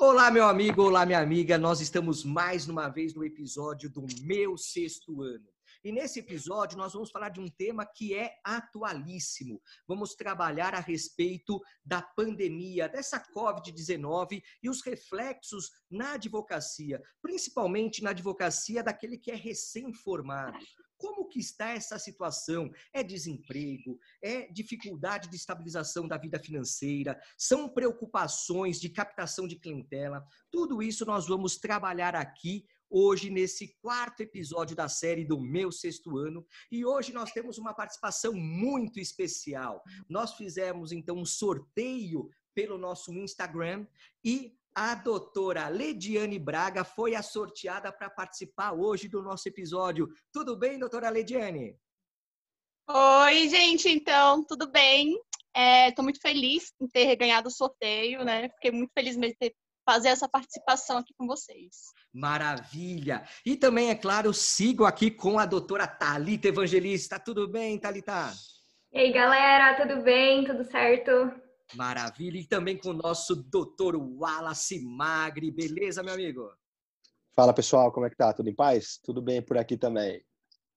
Olá, meu amigo, olá, minha amiga. Nós estamos mais uma vez no episódio do meu sexto ano. E nesse episódio nós vamos falar de um tema que é atualíssimo. Vamos trabalhar a respeito da pandemia, dessa Covid-19 e os reflexos na advocacia, principalmente na advocacia daquele que é recém-formado. Como que está essa situação? É desemprego? É dificuldade de estabilização da vida financeira? São preocupações de captação de clientela? Tudo isso nós vamos trabalhar aqui hoje nesse quarto episódio da série do meu sexto ano. E hoje nós temos uma participação muito especial. Nós fizemos então um sorteio pelo nosso Instagram e a doutora Lediane Braga foi a sorteada para participar hoje do nosso episódio. Tudo bem, doutora Lediane? Oi, gente, então, tudo bem? Estou é, muito feliz em ter ganhado o sorteio, né? Fiquei muito feliz mesmo de ter fazer essa participação aqui com vocês. Maravilha! E também, é claro, sigo aqui com a doutora Talita Evangelista. Tudo bem, Talita? E aí, galera, tudo bem? Tudo certo? Maravilha. E também com o nosso doutor Wallace Magri. Beleza, meu amigo? Fala, pessoal. Como é que tá? Tudo em paz? Tudo bem por aqui também.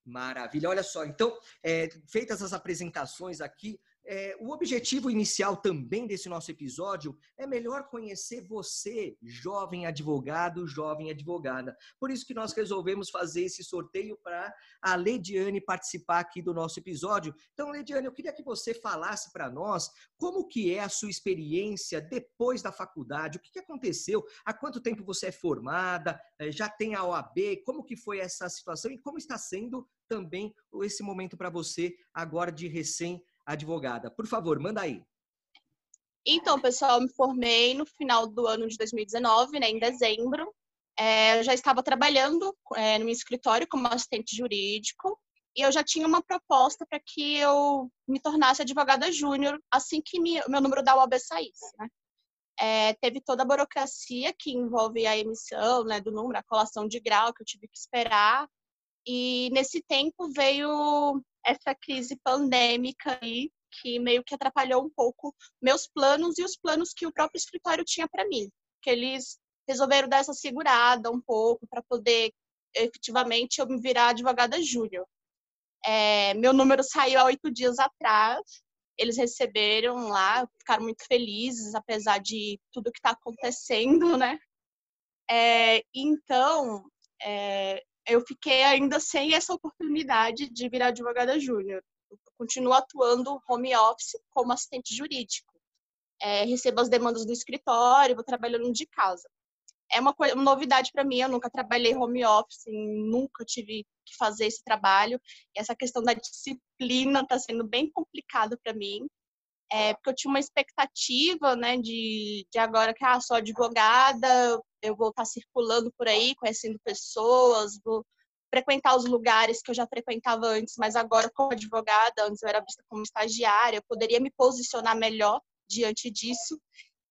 Maravilha. Olha só, então, é, feitas as apresentações aqui, é, o objetivo inicial também desse nosso episódio é melhor conhecer você, jovem advogado, jovem advogada. Por isso que nós resolvemos fazer esse sorteio para a Lediane participar aqui do nosso episódio. Então, Lediane, eu queria que você falasse para nós como que é a sua experiência depois da faculdade, o que, que aconteceu, há quanto tempo você é formada, é, já tem a OAB, como que foi essa situação e como está sendo também esse momento para você agora de recém advogada. Por favor, manda aí. Então, pessoal, eu me formei no final do ano de 2019, né, em dezembro. É, eu já estava trabalhando é, no meu escritório como assistente jurídico e eu já tinha uma proposta para que eu me tornasse advogada júnior assim que minha, meu número da UAB saísse. Né? É, teve toda a burocracia que envolve a emissão né, do número, a colação de grau que eu tive que esperar. E nesse tempo veio essa crise pandêmica aí que meio que atrapalhou um pouco meus planos e os planos que o próprio escritório tinha para mim, que eles resolveram dar essa segurada um pouco para poder efetivamente eu me virar advogada júnior. É, meu número saiu há oito dias atrás. Eles receberam lá, ficaram muito felizes, apesar de tudo que está acontecendo, né? É, então, é, eu fiquei ainda sem essa oportunidade de virar advogada júnior. Continuo atuando home office como assistente jurídico. É, recebo as demandas do escritório, vou trabalhando de casa. É uma, coisa, uma novidade para mim, eu nunca trabalhei home office, nunca tive que fazer esse trabalho. E essa questão da disciplina está sendo bem complicado para mim. É, porque eu tinha uma expectativa, né, de, de agora que ah, sou advogada, eu vou estar circulando por aí, conhecendo pessoas, vou frequentar os lugares que eu já frequentava antes, mas agora como advogada, antes eu era vista como estagiária, eu poderia me posicionar melhor diante disso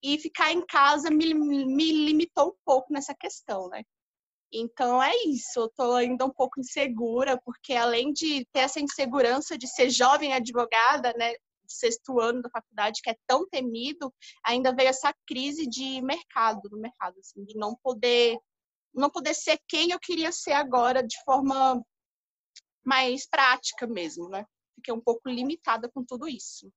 e ficar em casa me, me limitou um pouco nessa questão, né? Então é isso, eu estou ainda um pouco insegura, porque além de ter essa insegurança de ser jovem advogada, né, sexto ano da faculdade, que é tão temido, ainda veio essa crise de mercado, no mercado, assim, de não poder, não poder ser quem eu queria ser agora de forma mais prática mesmo, né? Fiquei um pouco limitada com tudo isso.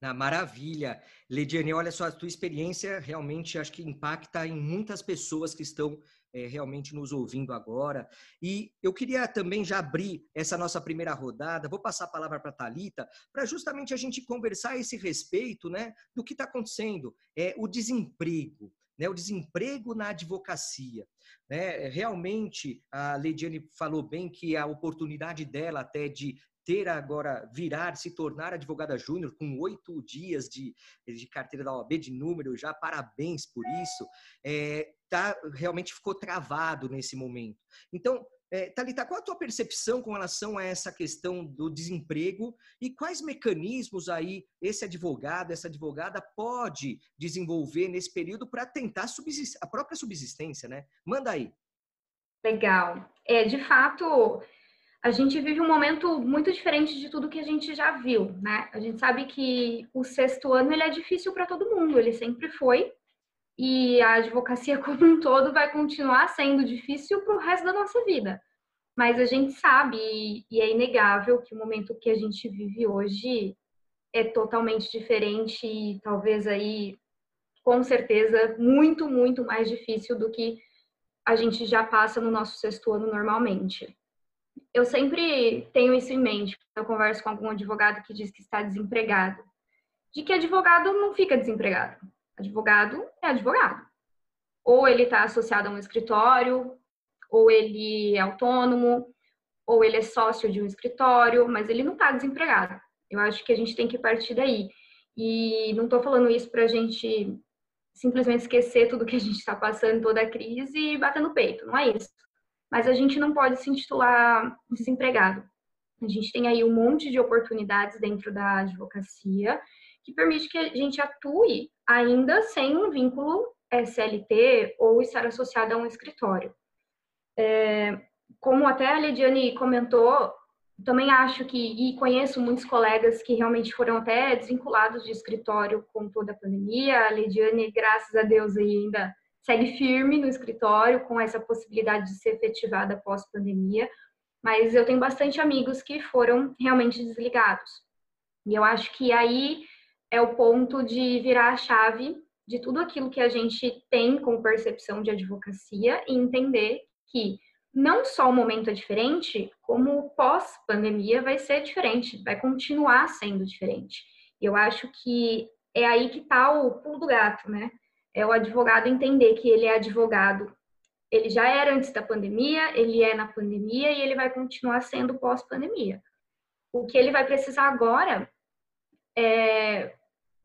Na maravilha. Lediane, olha só, a tua experiência realmente acho que impacta em muitas pessoas que estão é, realmente nos ouvindo agora. E eu queria também já abrir essa nossa primeira rodada, vou passar a palavra para a Thalita, para justamente a gente conversar a esse respeito né, do que está acontecendo. É, o desemprego. Né, o desemprego na advocacia. Né? Realmente, a Leidiane falou bem que a oportunidade dela até de ter agora, virar, se tornar advogada júnior com oito dias de, de carteira da OAB, de número já, parabéns por isso, é, tá, realmente ficou travado nesse momento. Então, é, Thalita, qual a tua percepção com relação a essa questão do desemprego e quais mecanismos aí esse advogado, essa advogada pode desenvolver nesse período para tentar a própria subsistência, né? Manda aí. Legal. É, de fato, a gente vive um momento muito diferente de tudo que a gente já viu, né? A gente sabe que o sexto ano ele é difícil para todo mundo, ele sempre foi. e a advocacia como um todo vai continuar sendo difícil para o resto da nossa vida. Mas a gente sabe, e é inegável, que o momento que a gente vive hoje é totalmente diferente e talvez aí, com certeza, muito, muito mais difícil do que a gente já passa no nosso sexto ano normalmente. Eu sempre tenho isso em mente eu converso com algum advogado que diz que está desempregado, de que advogado não fica desempregado. Advogado é advogado. Ou ele está associado a um escritório, ou ele é autônomo, ou ele é sócio de um escritório, mas ele não está desempregado. Eu acho que a gente tem que partir daí. E não estou falando isso para a gente simplesmente esquecer tudo que a gente está passando, toda a crise e bater no peito. Não é isso. Mas a gente não pode se intitular desempregado. A gente tem aí um monte de oportunidades dentro da advocacia que permite que a gente atue ainda sem um vínculo SLT ou estar associado a um escritório. É, como até a Lidiane comentou, também acho que, e conheço muitos colegas que realmente foram até desvinculados de escritório com toda a pandemia. A Lidiane, graças a Deus, ainda segue firme no escritório com essa possibilidade de ser efetivada pós-pandemia. Mas eu tenho bastante amigos que foram realmente desligados. E eu acho que aí é o ponto de virar a chave de tudo aquilo que a gente tem com percepção de advocacia e entender que não só o momento é diferente, como o pós-pandemia vai ser diferente, vai continuar sendo diferente. Eu acho que é aí que está o pulo do gato, né? É o advogado entender que ele é advogado. Ele já era antes da pandemia, ele é na pandemia e ele vai continuar sendo pós-pandemia. O que ele vai precisar agora é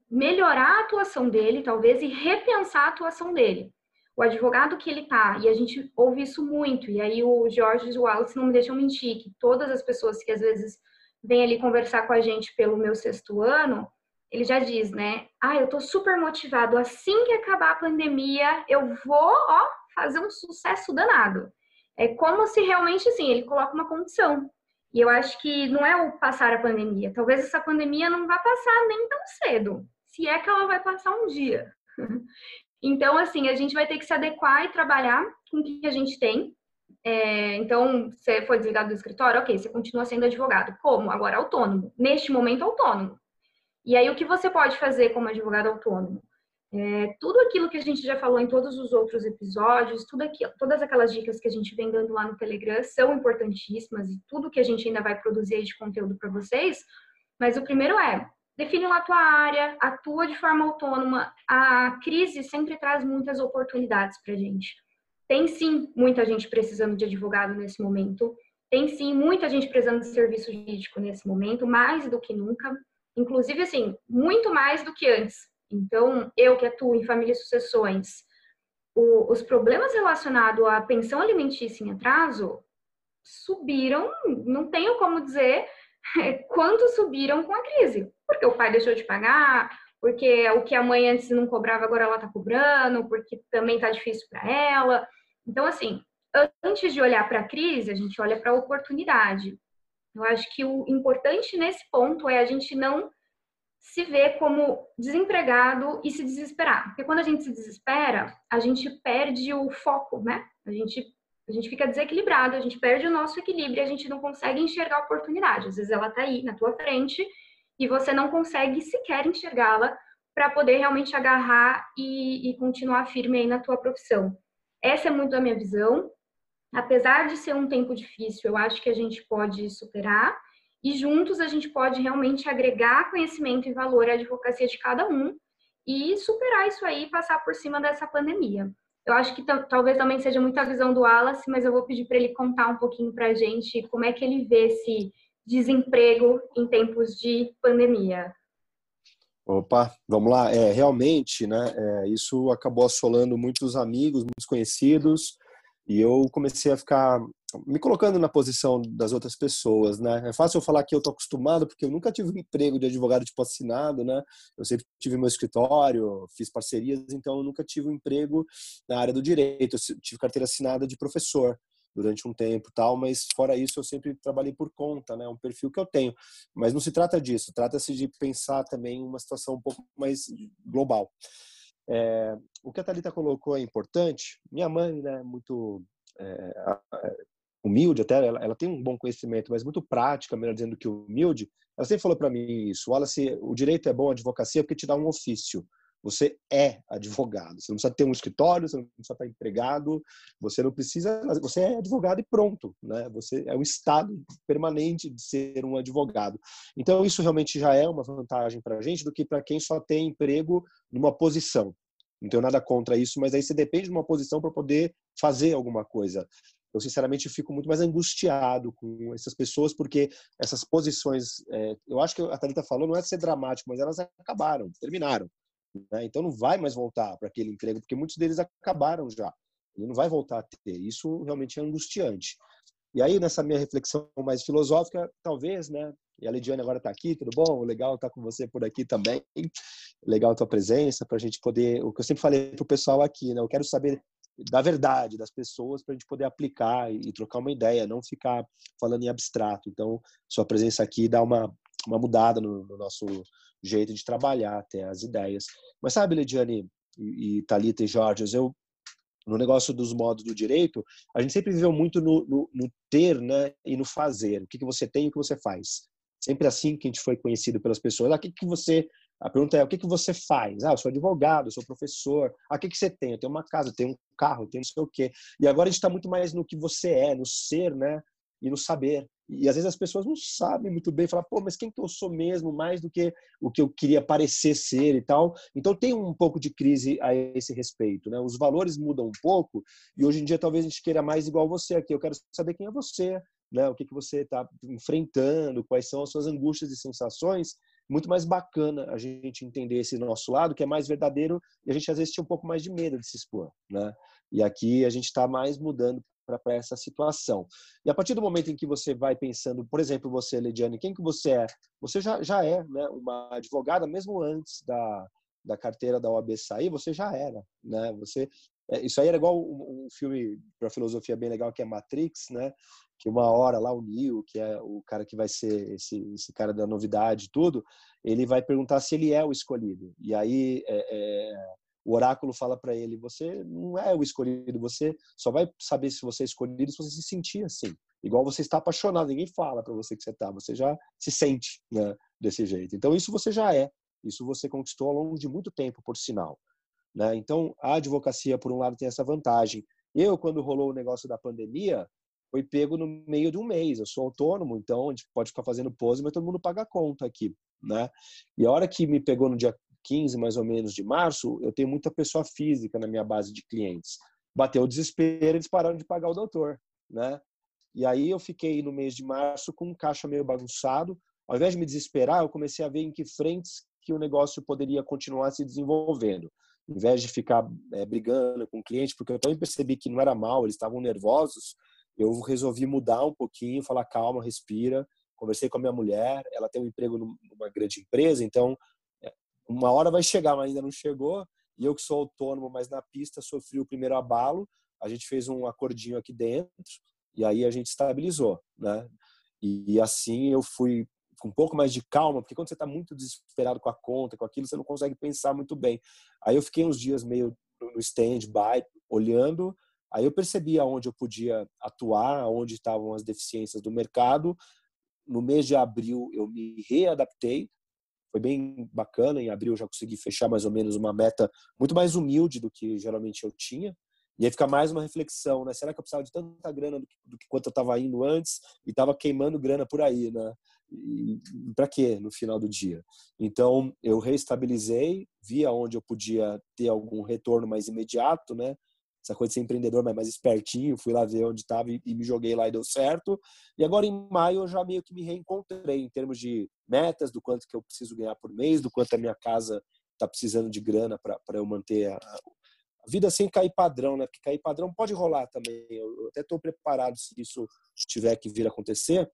melhorar a atuação dele, talvez, e repensar a atuação dele o advogado que ele tá, e a gente ouve isso muito, e aí o George Wallace não me deixam mentir, que todas as pessoas que às vezes vêm ali conversar com a gente pelo meu sexto ano, ele já diz, né? Ah, eu tô super motivado, assim que acabar a pandemia, eu vou, ó, fazer um sucesso danado. É como se realmente, assim, ele coloca uma condição. E eu acho que não é o passar a pandemia. Talvez essa pandemia não vá passar nem tão cedo, se é que ela vai passar um dia. Então, assim, a gente vai ter que se adequar e trabalhar com o que a gente tem. É, então, você foi desligado do escritório, ok, você continua sendo advogado. Como? Agora autônomo. Neste momento, autônomo. E aí, o que você pode fazer como advogado autônomo? É, tudo aquilo que a gente já falou em todos os outros episódios, tudo aquilo, todas aquelas dicas que a gente vem dando lá no Telegram são importantíssimas e tudo que a gente ainda vai produzir de conteúdo para vocês. Mas o primeiro é define lá a tua área, atua de forma autônoma. A crise sempre traz muitas oportunidades para a gente. Tem sim muita gente precisando de advogado nesse momento. Tem sim muita gente precisando de serviço jurídico nesse momento, mais do que nunca. Inclusive, assim, muito mais do que antes. Então, eu que atuo em família e sucessões, o, os problemas relacionados à pensão alimentícia em atraso subiram, não tenho como dizer quanto subiram com a crise. Porque o pai deixou de pagar, porque o que a mãe antes não cobrava, agora ela está cobrando, porque também está difícil para ela. Então, assim, antes de olhar para a crise, a gente olha para a oportunidade. Eu acho que o importante nesse ponto é a gente não se ver como desempregado e se desesperar. Porque quando a gente se desespera, a gente perde o foco, né? A gente a gente fica desequilibrado, a gente perde o nosso equilíbrio, a gente não consegue enxergar a oportunidade. Às vezes ela está aí na tua frente e você não consegue sequer enxergá-la para poder realmente agarrar e, e, continuar firme aí na tua profissão. Essa é muito a minha visão. Apesar de ser um tempo difícil, eu acho que a gente pode superar e juntos a gente pode realmente agregar conhecimento e valor à advocacia de cada um e superar isso aí passar por cima dessa pandemia. Eu acho que talvez também seja muita visão do Wallace, mas eu vou pedir para ele contar um pouquinho para a gente como é que ele vê esse desemprego em tempos de pandemia. Opa, vamos lá. É, realmente, né, é, isso acabou assolando muitos amigos, muitos conhecidos, e eu comecei a ficar me colocando na posição das outras pessoas, né? É fácil eu falar que eu tô acostumado porque eu nunca tive um emprego de advogado tipo assinado, né? Eu sempre tive meu escritório, fiz parcerias, então eu nunca tive um emprego na área do direito. Eu tive carteira assinada de professor durante um tempo, tal, mas fora isso eu sempre trabalhei por conta, né? Um perfil que eu tenho. Mas não se trata disso, trata-se de pensar também uma situação um pouco mais global. É, o que a Thalita colocou é importante. Minha mãe, né, muito é, humilde até, ela, ela, tem um bom conhecimento, mas muito prática, melhor dizendo que humilde. Ela sempre falou para mim isso, Wallace, o direito é bom, a advocacia, porque te dá um ofício. Você é advogado. Você não precisa ter um escritório, você não precisa estar empregado, você não precisa. Você é advogado e pronto. Né? Você é um estado permanente de ser um advogado. Então, isso realmente já é uma vantagem para a gente do que para quem só tem emprego numa posição. Não tenho nada contra isso, mas aí você depende de uma posição para poder fazer alguma coisa. Eu, sinceramente, fico muito mais angustiado com essas pessoas, porque essas posições, é, eu acho que a Thalita falou, não é ser dramático, mas elas acabaram, terminaram. Né? Então não vai mais voltar para aquele emprego, porque muitos deles acabaram já. Ele não vai voltar a ter. Isso realmente é angustiante. E aí, nessa minha reflexão mais filosófica, talvez, né? E a Lidiane agora está aqui, tudo bom? Legal estar tá com você por aqui também. Legal a tua presença, para a gente poder. O que eu sempre falei para o pessoal aqui, né? Eu quero saber da verdade das pessoas para a gente poder aplicar e, trocar uma ideia, não ficar falando em abstrato. Então, sua presença aqui dá uma, uma mudada no, no nosso jeito de trabalhar, até as ideias. Mas sabe, Lidiane e, e Thalita e Jorge, eu no negócio dos modos do direito, a gente sempre viveu muito no, no, no ter né, e no fazer. O que, que você tem e o que você faz. Sempre assim que a gente foi conhecido pelas pessoas. Ah, que, que você. A pergunta é: o que, que você faz? Ah, eu sou advogado, eu sou professor. Ah, o que, que você tem? Eu tenho uma casa, eu tenho um carro, eu tenho não sei o quê. E agora a gente está muito mais no que você é, no ser, né? E no saber. E às vezes as pessoas não sabem muito bem, falar, pô, mas quem que eu sou mesmo, mais do que o que eu queria parecer ser e tal. Então tem um pouco de crise a esse respeito, né? Os valores mudam um pouco e hoje em dia talvez a gente queira mais igual você aqui. Eu quero saber quem é você, né? O que que você está enfrentando, quais são as suas angústias e sensações. Muito mais bacana a gente entender esse nosso lado, que é mais verdadeiro e a gente às vezes tinha um pouco mais de medo de se expor, né? E aqui a gente está mais mudando para essa situação. E a partir do momento em que você vai pensando, por exemplo, você, Lidiane, quem que você é? Você já, já é né, uma advogada, mesmo antes da, da carteira da OAB sair, você já era. Né? Você, é, isso aí era igual um, um filme para filosofia bem legal que é Matrix, né? que uma hora lá o Neo, que é o cara que vai ser esse, esse cara da novidade e tudo, ele vai perguntar se ele é o escolhido. E aí é, é, o oráculo fala para ele: você não é o escolhido, você só vai saber se você é escolhido se você se sentir assim. Igual você está apaixonado, ninguém fala para você que você está, você já se sente né, desse jeito. Então, isso você já é, isso você conquistou ao longo de muito tempo, por sinal. Né? Então, a advocacia, por um lado, tem essa vantagem. Eu, quando rolou o negócio da pandemia, foi pego no meio de um mês. Eu sou autônomo, então a gente pode ficar fazendo pose, mas todo mundo paga a conta aqui, né? E a hora que me pegou no dia 15 mais ou menos de março, eu tenho muita pessoa física na minha base de clientes. Bateu o desespero, eles pararam de pagar o doutor, né? E aí eu fiquei no mês de março com um caixa meio bagunçado. Ao invés de me desesperar, eu comecei a ver em que frentes que o negócio poderia continuar se desenvolvendo. Em vez de ficar é, brigando com o cliente, porque eu também percebi que não era mal, eles estavam nervosos, eu resolvi mudar um pouquinho, falar calma, respira. Conversei com a minha mulher, ela tem um emprego numa grande empresa, então uma hora vai chegar, mas ainda não chegou. E eu que sou autônomo, mas na pista sofri o primeiro abalo. A gente fez um acordinho aqui dentro e aí a gente estabilizou, né? E, assim eu fui com um pouco mais de calma, porque quando você está muito desesperado com a conta, com aquilo, você não consegue pensar muito bem. Aí eu fiquei uns dias meio no stand-by, olhando. Aí eu percebi aonde eu podia atuar, aonde estavam as deficiências do mercado. No mês de abril eu me readaptei, foi bem bacana. Em abril já consegui fechar mais ou menos uma meta muito mais humilde do que geralmente eu tinha. E aí fica mais uma reflexão, né? Será que eu precisava de tanta grana do que, do que quanto eu estava indo antes e estava queimando grana por aí, né? Para quê no final do dia? Então eu reestabilizei, vi aonde eu podia ter algum retorno mais imediato, né? Essa coisa de ser empreendedor, mas mais espertinho, fui lá ver onde estava e, e, me joguei lá e deu certo. E agora em maio eu já meio que me reencontrei em termos de metas, do quanto que eu preciso ganhar por mês, do quanto a minha casa está precisando de grana para eu manter a, a, vida sem cair padrão, né? Porque cair padrão pode rolar também. Eu, eu até estou preparado se isso tiver que vir acontecer.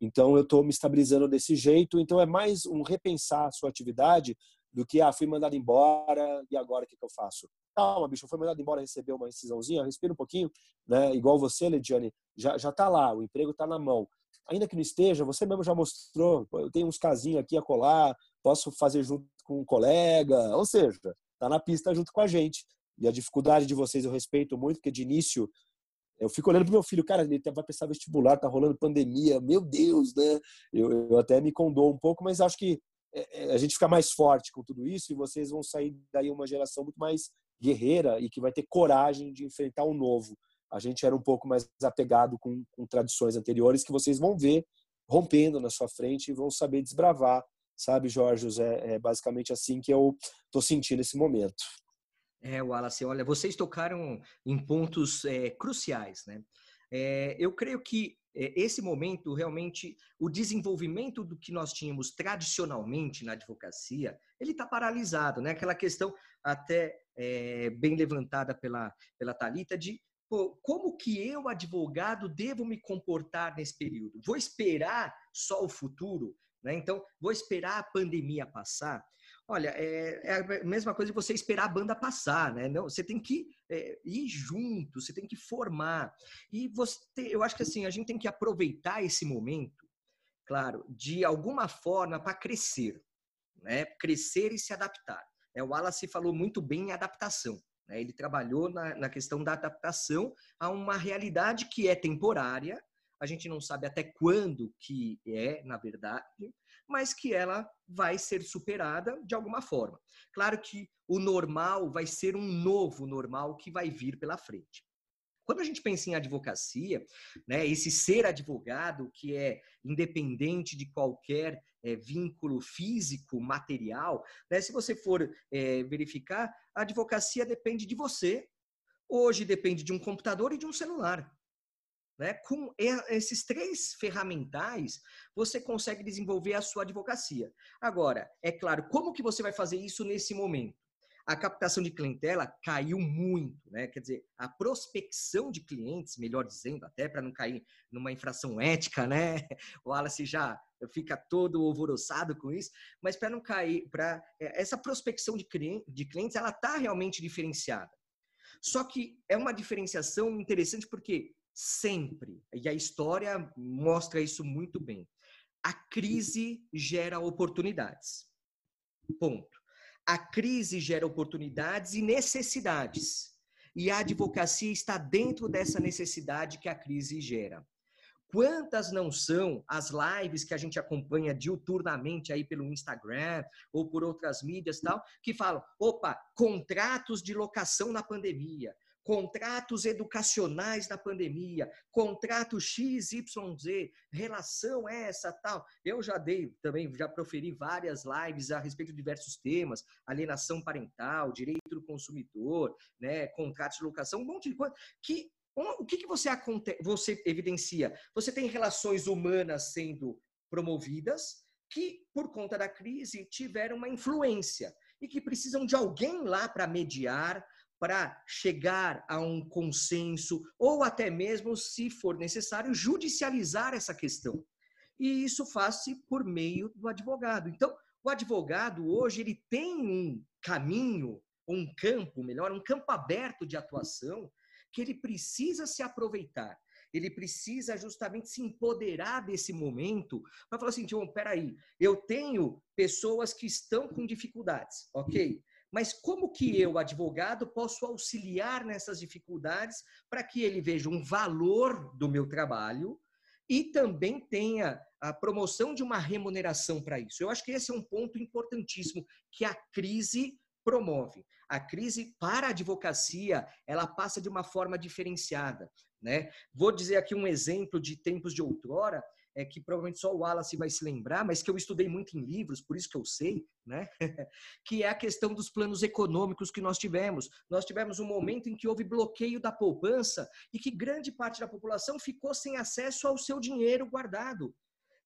Então eu estou me estabilizando desse jeito. Então é mais um repensar a sua atividade do que ah fui mandado embora e agora o que, que eu faço? Calma, bicho, foi mandado embora receber uma incisãozinha, respira um pouquinho, né? Igual você, Lidiane, já, já tá lá, o emprego tá na mão. Ainda que não esteja, você mesmo já mostrou, eu tenho uns casinhos aqui a colar, posso fazer junto com um colega, ou seja, está na pista junto com a gente. E a dificuldade de vocês eu respeito muito, porque de início eu fico olhando pro meu filho, cara, ele vai pensar vestibular, tá rolando pandemia, meu Deus, né? Eu, eu até me condoo um pouco, mas acho que é, é, a gente fica mais forte com tudo isso e vocês vão sair daí uma geração muito mais guerreira e que vai ter coragem de enfrentar o novo. A gente era um pouco mais apegado com, com tradições anteriores que vocês vão ver rompendo na sua frente e vão saber desbravar, sabe, Jorge? É, é basicamente assim que eu estou sentindo esse momento. É, Wallace, olha, vocês tocaram em pontos é, cruciais, né? É, eu creio que é, esse momento, realmente, o desenvolvimento do que nós tínhamos tradicionalmente na advocacia, ele está paralisado, né? Aquela questão até é, bem levantada pela, pela Talita de pô, como que eu, advogado, devo me comportar nesse período? Vou esperar só o futuro? Né? Então, vou esperar a pandemia passar? Olha, é, é, a mesma coisa de você esperar a banda passar, né? Não, você tem que é, ir junto, você tem que formar. E você, eu acho que assim, a gente tem que aproveitar esse momento, claro, de alguma forma para crescer, né? Crescer e se adaptar. É, o Wallace falou muito bem em adaptação. Né? Ele trabalhou na, na questão da adaptação a uma realidade que é temporária, a gente não sabe até quando que é, na verdade, mas que ela vai ser superada de alguma forma. Claro que o normal vai ser um novo normal que vai vir pela frente. Quando a gente pensa em advocacia, né, esse ser advogado que é independente de qualquer é, vínculo físico, material, né, se você for é, verificar, a advocacia depende de você. Hoje depende de um computador e de um celular. Né? Com esses três ferramentais, você consegue desenvolver a sua advocacia. Agora, é claro, como que você vai fazer isso nesse momento? A captação de clientela caiu muito, né? Quer dizer, a prospecção de clientes, melhor dizendo, até para não cair numa infração ética, né? O Wallace já fica todo alvoroçado com isso, mas para não cair, para é, essa prospecção de clientes, ela está realmente diferenciada. Só que é uma diferenciação interessante porque sempre, e a história mostra isso muito bem, a crise gera oportunidades. Ponto. A crise gera oportunidades e necessidades. E a advocacia está dentro dessa necessidade que a crise gera. Quantas não são as lives que a gente acompanha diuturnamente aí pelo Instagram ou por outras mídias tal, que falam, opa, contratos de locação na pandemia, contratos educacionais na pandemia, contrato XYZ, relação essa, tal. Eu já dei também, já proferi várias lives a respeito de diversos temas, alienação parental, direito do consumidor, né, contratos de locação, um monte de coisa que o que, que você, você evidencia? Você tem relações humanas sendo promovidas que, por conta da crise, tiveram uma influência e que precisam de alguém lá para mediar, para chegar a um consenso ou até mesmo, se for necessário, judicializar essa questão. E isso faz-se por meio do advogado. Então, o advogado hoje ele tem um caminho, um campo, melhor, um campo aberto de atuação que ele precisa se aproveitar. Ele precisa justamente se empoderar desse momento para falar assim, João, peraí, eu tenho pessoas que estão com dificuldades, ok? Mas como que eu, advogado, posso auxiliar nessas dificuldades para que ele veja um valor do meu trabalho e também tenha a promoção de uma remuneração para isso? Eu acho que esse é um ponto importantíssimo que a crise promove. A crise para a advocacia, ela passa de uma forma diferenciada, né? Vou dizer aqui um exemplo de tempos de outrora, é, que provavelmente só o Wallace vai se lembrar, mas que eu estudei muito em livros, por isso que eu sei, né? que é a questão dos planos econômicos que nós tivemos. Nós tivemos um momento em que houve bloqueio da poupança e que grande parte da população ficou sem acesso ao seu dinheiro guardado.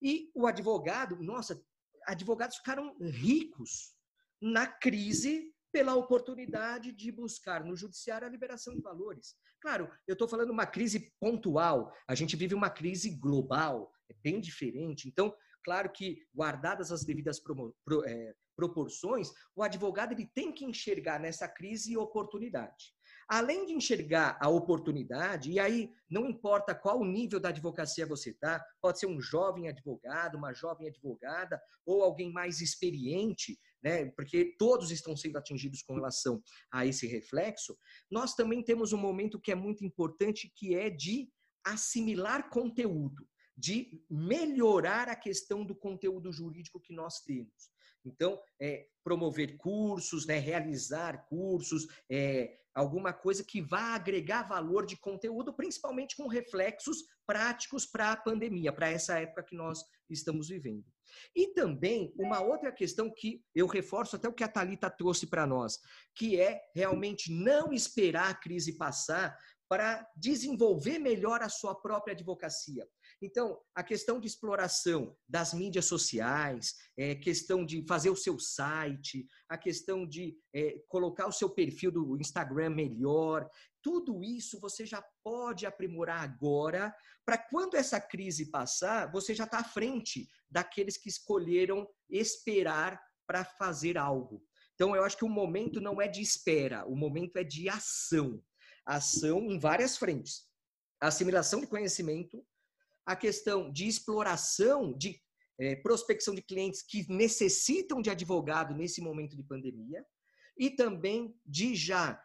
E o advogado, nossa, advogados ficaram ricos na crise pela oportunidade de buscar no judiciário a liberação de valores. Claro, eu estou falando uma crise pontual, a gente vive uma crise global, é bem diferente. Então, claro que, guardadas as devidas pro, pro, é, proporções, o advogado ele tem que enxergar nessa crise oportunidade. Além de enxergar a oportunidade, e aí não importa qual nível da advocacia você está, pode ser um jovem advogado, uma jovem advogada, ou alguém mais experiente, né, porque todos estão sendo atingidos com relação a esse reflexo, nós também temos um momento que é muito importante, que é de assimilar conteúdo, de melhorar a questão do conteúdo jurídico que nós temos. Então, é, promover cursos, né, realizar cursos, é, alguma coisa que vá agregar valor de conteúdo, principalmente com reflexos práticos para a pandemia, para essa época que nós estamos vivendo. E também uma outra questão que eu reforço até o que a Talita trouxe para nós, que é realmente não esperar a crise passar para desenvolver melhor a sua própria advocacia. Então, a questão de exploração das mídias sociais, é, questão de fazer o seu site, a questão de é, colocar o seu perfil do Instagram melhor, tudo isso você já pode aprimorar agora, para quando essa crise passar, você já está à frente daqueles que escolheram esperar para fazer algo. Então, eu acho que o momento não é de espera, o momento é de ação. Ação em várias frentes. Assimilação de conhecimento, a questão de exploração, de é, prospecção de clientes que necessitam de advogado nesse momento de pandemia, e também de já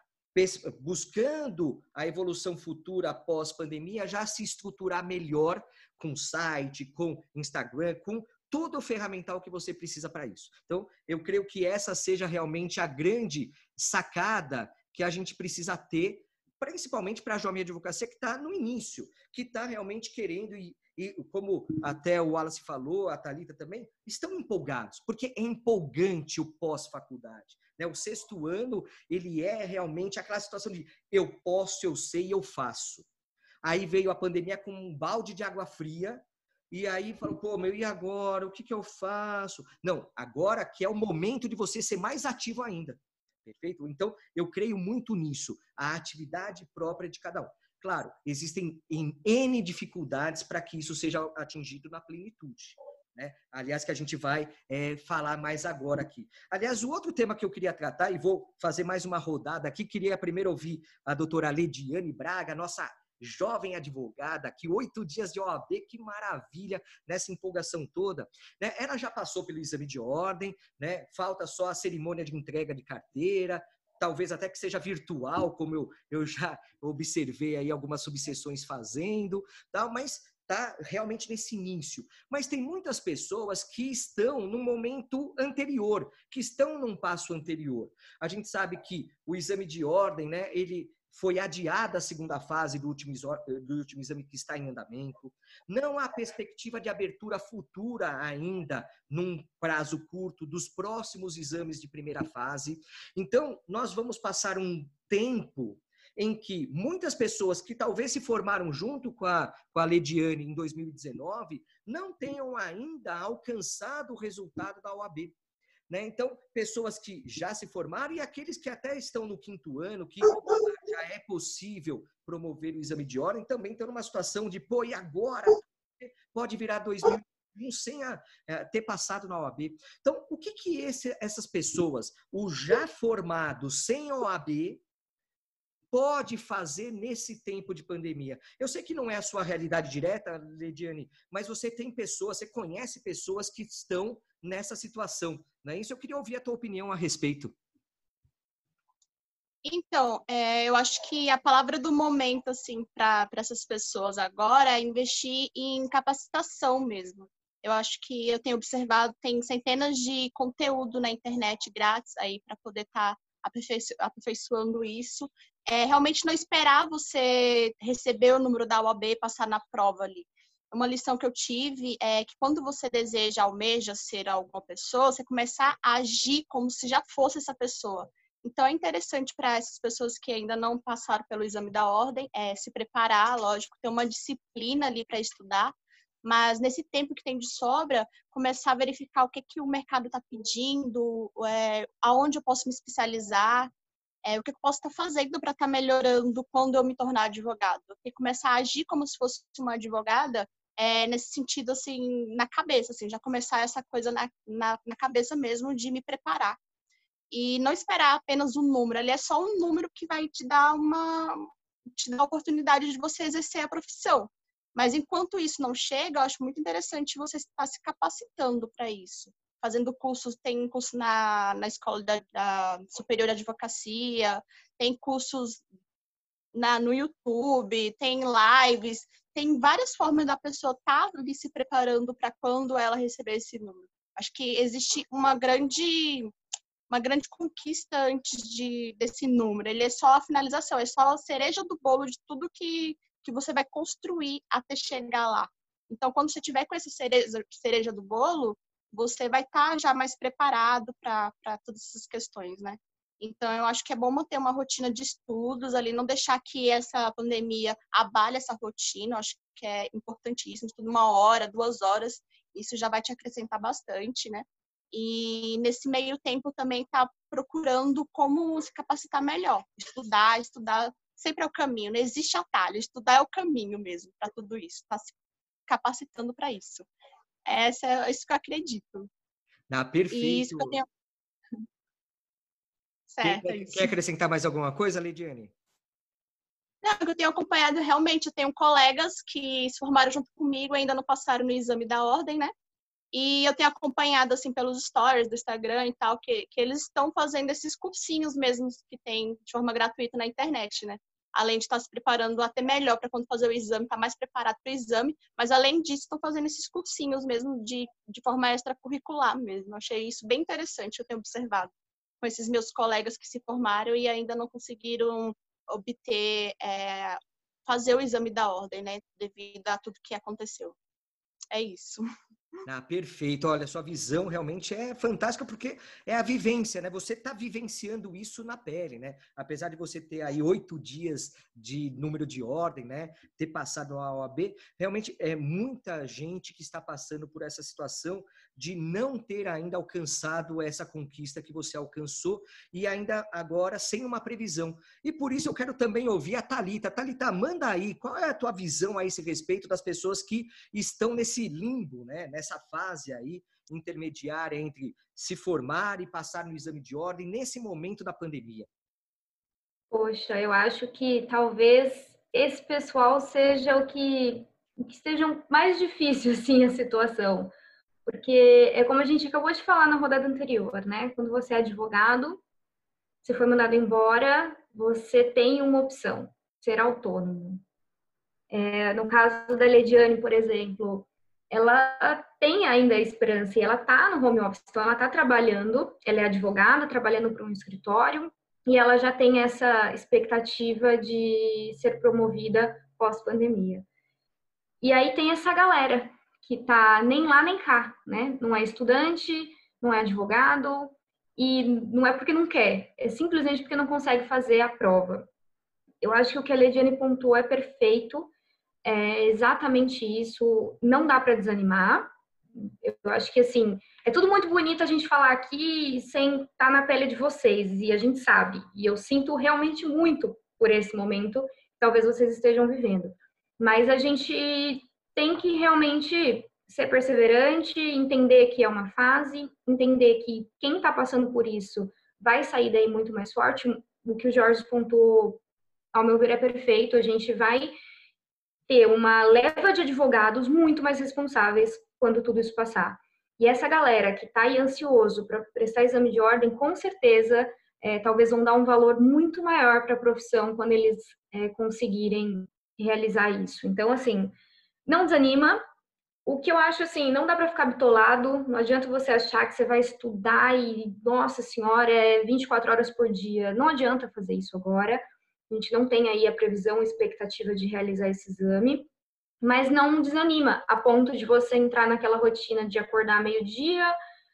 buscando a evolução futura após pandemia, já se estruturar melhor com site, com Instagram, com todo o ferramental que você precisa para isso. Então, eu creio que essa seja realmente a grande sacada que a gente precisa ter principalmente para a Jovem Advocacia que está no início, que está realmente querendo, e, e, como até o Wallace falou, a Thalita também, estão empolgados, porque é empolgante o pós-faculdade. Né? O sexto ano, ele é realmente aquela situação de eu posso, eu sei eu faço. Aí veio a pandemia com um balde de água fria, e aí falou, pô, meu, e agora? O que, que eu faço? Não, agora que é o momento de você ser mais ativo ainda. Perfeito? Então, eu creio muito nisso, a atividade própria de cada um. Claro, existem N dificuldades para que isso seja atingido na plenitude. Né? Aliás, que a gente vai é, falar mais agora aqui. Aliás, o outro tema que eu queria tratar, e vou fazer mais uma rodada aqui, queria primeiro ouvir a doutora Lediane Braga, nossa jovem advogada, que oito dias de OAB, que maravilha nessa empolgação toda. Né? Ela já passou pelo exame de ordem, né? falta só a cerimônia de entrega de carteira, talvez até que seja virtual, como eu, eu já observei aí algumas subseções fazendo, tal, mas está realmente nesse início. Mas tem muitas pessoas que estão no momento anterior, que estão num passo anterior. A gente sabe que o exame de ordem, né, ele foi adiada a segunda fase do último, do último exame que está em andamento. Não há perspectiva de abertura futura ainda, num prazo curto, dos próximos exames de primeira fase. Então, nós vamos passar um tempo em que muitas pessoas que talvez se formaram junto com a, com a Lediane em 2019 não tenham ainda alcançado o resultado da OAB. Né? Então, pessoas que já se formaram e aqueles que até estão no quinto ano, que já é possível promover o exame de ordem, também estão numa situação de, pô, e agora? Pode virar 2021 sem a, a, ter passado na OAB. Então, o que, que esse, essas pessoas, o já formado sem OAB, pode fazer nesse tempo de pandemia? Eu sei que não é a sua realidade direta, Lediane, mas você tem pessoas, você conhece pessoas que estão nessa situação. Né? Isso eu queria ouvir a tua opinião a respeito. Então, é, eu acho que a palavra do momento, assim, para essas pessoas agora é investir em capacitação mesmo. Eu acho que eu tenho observado, tem centenas de conteúdo na internet grátis aí para poder estar tá aperfeiçoando isso. É, realmente não esperar você receber o número da UAB e passar na prova ali. Uma lição que eu tive é que quando você deseja, almeja ser alguma pessoa, você começar a agir como se já fosse essa pessoa. Então, é interessante para essas pessoas que ainda não passaram pelo exame da ordem, é, se preparar, lógico, ter uma disciplina ali para estudar, mas nesse tempo que tem de sobra, começar a verificar o que, que o mercado está pedindo, é, aonde eu posso me especializar, é, o que eu posso estar tá fazendo para estar tá melhorando quando eu me tornar advogado. E começar a agir como se fosse uma advogada é, nesse sentido, assim, na cabeça, assim, já começar essa coisa na, na, na cabeça mesmo de me preparar e não esperar apenas um número. Ele é só um número que vai te dar uma te dar a oportunidade de você exercer a profissão. Mas enquanto isso não chega, eu acho muito interessante você estar se capacitando para isso. fazendo cursos, tem curso na, na escola da, da superior de advocacia, tem cursos na, no YouTube, tem lives, tem várias formas da pessoa estar tá ali se preparando para quando ela receber esse número. Acho que existe uma grande uma grande conquista antes de, desse número. Ele é só a finalização, é só a cereja do bolo de tudo que, que você vai construir até chegar lá. Então, quando você tiver com essa cereja, cereja do bolo, você vai estar tá já mais preparado para todas essas questões, né? Então, eu acho que é bom manter uma rotina de estudos ali, não deixar que essa pandemia abale essa rotina. Eu acho que é importantíssimo, estudo uma hora, duas horas, isso já vai te acrescentar bastante, né? E nesse meio tempo também tá procurando como se capacitar melhor. Estudar, estudar sempre é o caminho, não existe atalho, estudar é o caminho mesmo para tudo isso, tá se capacitando para isso. Essa é isso que eu acredito. Ah, perfeito. E isso que eu tenho Certo. Quer, quer acrescentar mais alguma coisa, Lidiane? Não, eu tenho acompanhado realmente, eu tenho colegas que se formaram junto comigo, ainda não passaram no exame da ordem, né? E eu tenho acompanhado, assim, pelos stories do Instagram e tal, que, que eles estão fazendo esses cursinhos mesmos que tem de forma gratuita na internet, né? Além de estar se preparando até melhor para quando fazer o exame, estar tá mais preparado para o exame, mas além disso, estão fazendo esses cursinhos mesmo de, de forma extracurricular mesmo. Achei isso bem interessante, eu tenho observado com esses meus colegas que se formaram e ainda não conseguiram obter, é, fazer o exame da ordem, né, devido a tudo que aconteceu. É isso. Ah, perfeito. Olha, sua visão realmente é fantástica porque é a vivência, né? Você está vivenciando isso na pele, né? Apesar de você ter aí oito dias de número de ordem, né? Ter passado a OAB, realmente é muita gente que está passando por essa situação de não ter ainda alcançado essa conquista que você alcançou e ainda agora sem uma previsão. E por isso eu quero também ouvir a Talita. Talita, manda aí, qual é a tua visão a esse respeito das pessoas que estão nesse limbo, né? Nessa fase aí intermediária entre se formar e passar no exame de ordem nesse momento da pandemia. Poxa, eu acho que talvez esse pessoal seja o que, que esteja mais difícil assim a situação porque é como a gente acabou de falar na rodada anterior, né? Quando você é advogado, você foi mandado embora, você tem uma opção, ser autônomo. É, no caso da Lediane, por exemplo, ela tem ainda a esperança e ela está no home office, então ela está trabalhando, ela é advogada, trabalhando para um escritório, e ela já tem essa expectativa de ser promovida pós-pandemia. E aí tem essa galera que está nem lá nem cá, né? Não é estudante, não é advogado e não é porque não quer, é simplesmente porque não consegue fazer a prova. Eu acho que o que a Lediane pontuou é perfeito, é exatamente isso, não dá para desanimar. Eu acho que assim, é tudo muito bonito a gente falar aqui sem estar tá na pele de vocês, e a gente sabe, e eu sinto realmente muito por esse momento, talvez vocês estejam vivendo. Mas a gente tem que realmente ser perseverante, entender que é uma fase, entender que quem está passando por isso vai sair daí muito mais forte. O que o Jorge pontuou, ao meu ver, é perfeito. A gente vai ter uma leva de advogados muito mais responsáveis quando tudo isso passar. E essa galera que está aí ansioso para prestar exame de ordem, com certeza, é, talvez vão dar um valor muito maior para a profissão quando eles é, conseguirem realizar isso. Então, assim, não desanima. O que eu acho assim, não dá para ficar bitolado, não adianta você achar que você vai estudar e, nossa senhora, é 24 horas por dia. Não adianta fazer isso agora. A gente não tem aí a previsão, a expectativa de realizar esse exame, mas não desanima a ponto de você entrar naquela rotina de acordar meio-dia,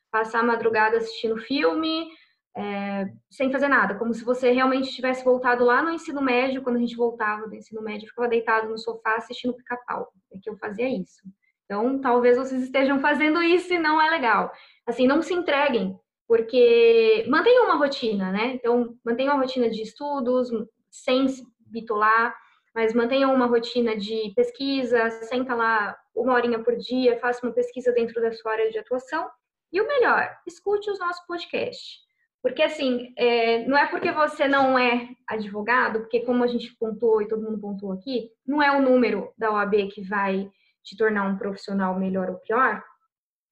passar a madrugada assistindo filme, é, sem fazer nada, como se você realmente tivesse voltado lá no ensino médio, quando a gente voltava do ensino médio, ficava deitado no sofá assistindo pica-pau, é que eu fazia isso. Então, talvez vocês estejam fazendo isso e não é legal. Assim, não se entreguem, porque mantenham uma rotina, né? Então, mantenham uma rotina de estudos, sem se bitolar, mas mantenham uma rotina de pesquisa, senta lá uma horinha por dia, faça uma pesquisa dentro da sua área de atuação. E o melhor, escute os nossos podcasts. Porque, assim, é, não é porque você não é advogado, porque, como a gente pontuou e todo mundo pontuou aqui, não é o número da OAB que vai te tornar um profissional melhor ou pior.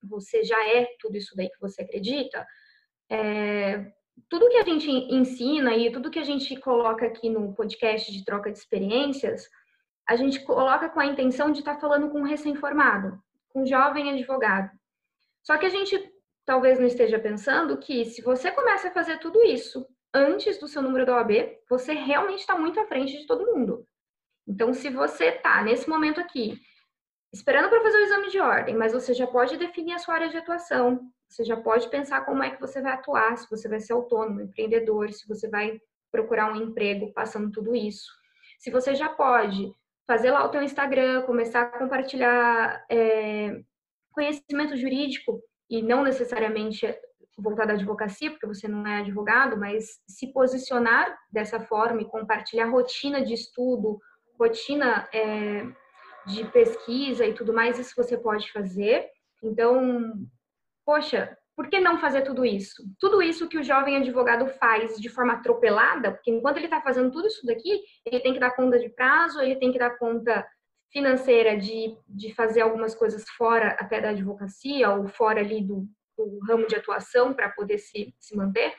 você já é tudo isso daí que você acredita, é, tudo que a gente ensina e tudo que a gente coloca aqui no podcast de troca de experiências, a gente coloca com a intenção de estar tá falando com um recém-formado, com um jovem advogado. Só que a gente talvez não esteja pensando que se você começa a fazer tudo isso antes do seu número da OAB, você realmente está muito à frente de todo mundo. Então, se você está nesse momento aqui, esperando para fazer o exame de ordem, mas você já pode definir a sua área de atuação, você já pode pensar como é que você vai atuar, se você vai ser autônomo, empreendedor, se você vai procurar um emprego passando tudo isso. Se você já pode fazer lá o teu Instagram, começar a compartilhar é, conhecimento jurídico e não necessariamente voltado à advocacia, porque você não é advogado, mas se posicionar dessa forma e compartilhar rotina de estudo, rotina é, de pesquisa e tudo mais, isso você pode fazer. Então, poxa, por que não fazer tudo isso? Tudo isso que o jovem advogado faz de forma atropelada, porque enquanto ele está fazendo tudo isso daqui, ele tem que dar conta de prazo, ele tem que dar conta financeira de, de fazer algumas coisas fora até da advocacia ou fora ali do, do ramo de atuação para poder se, se manter.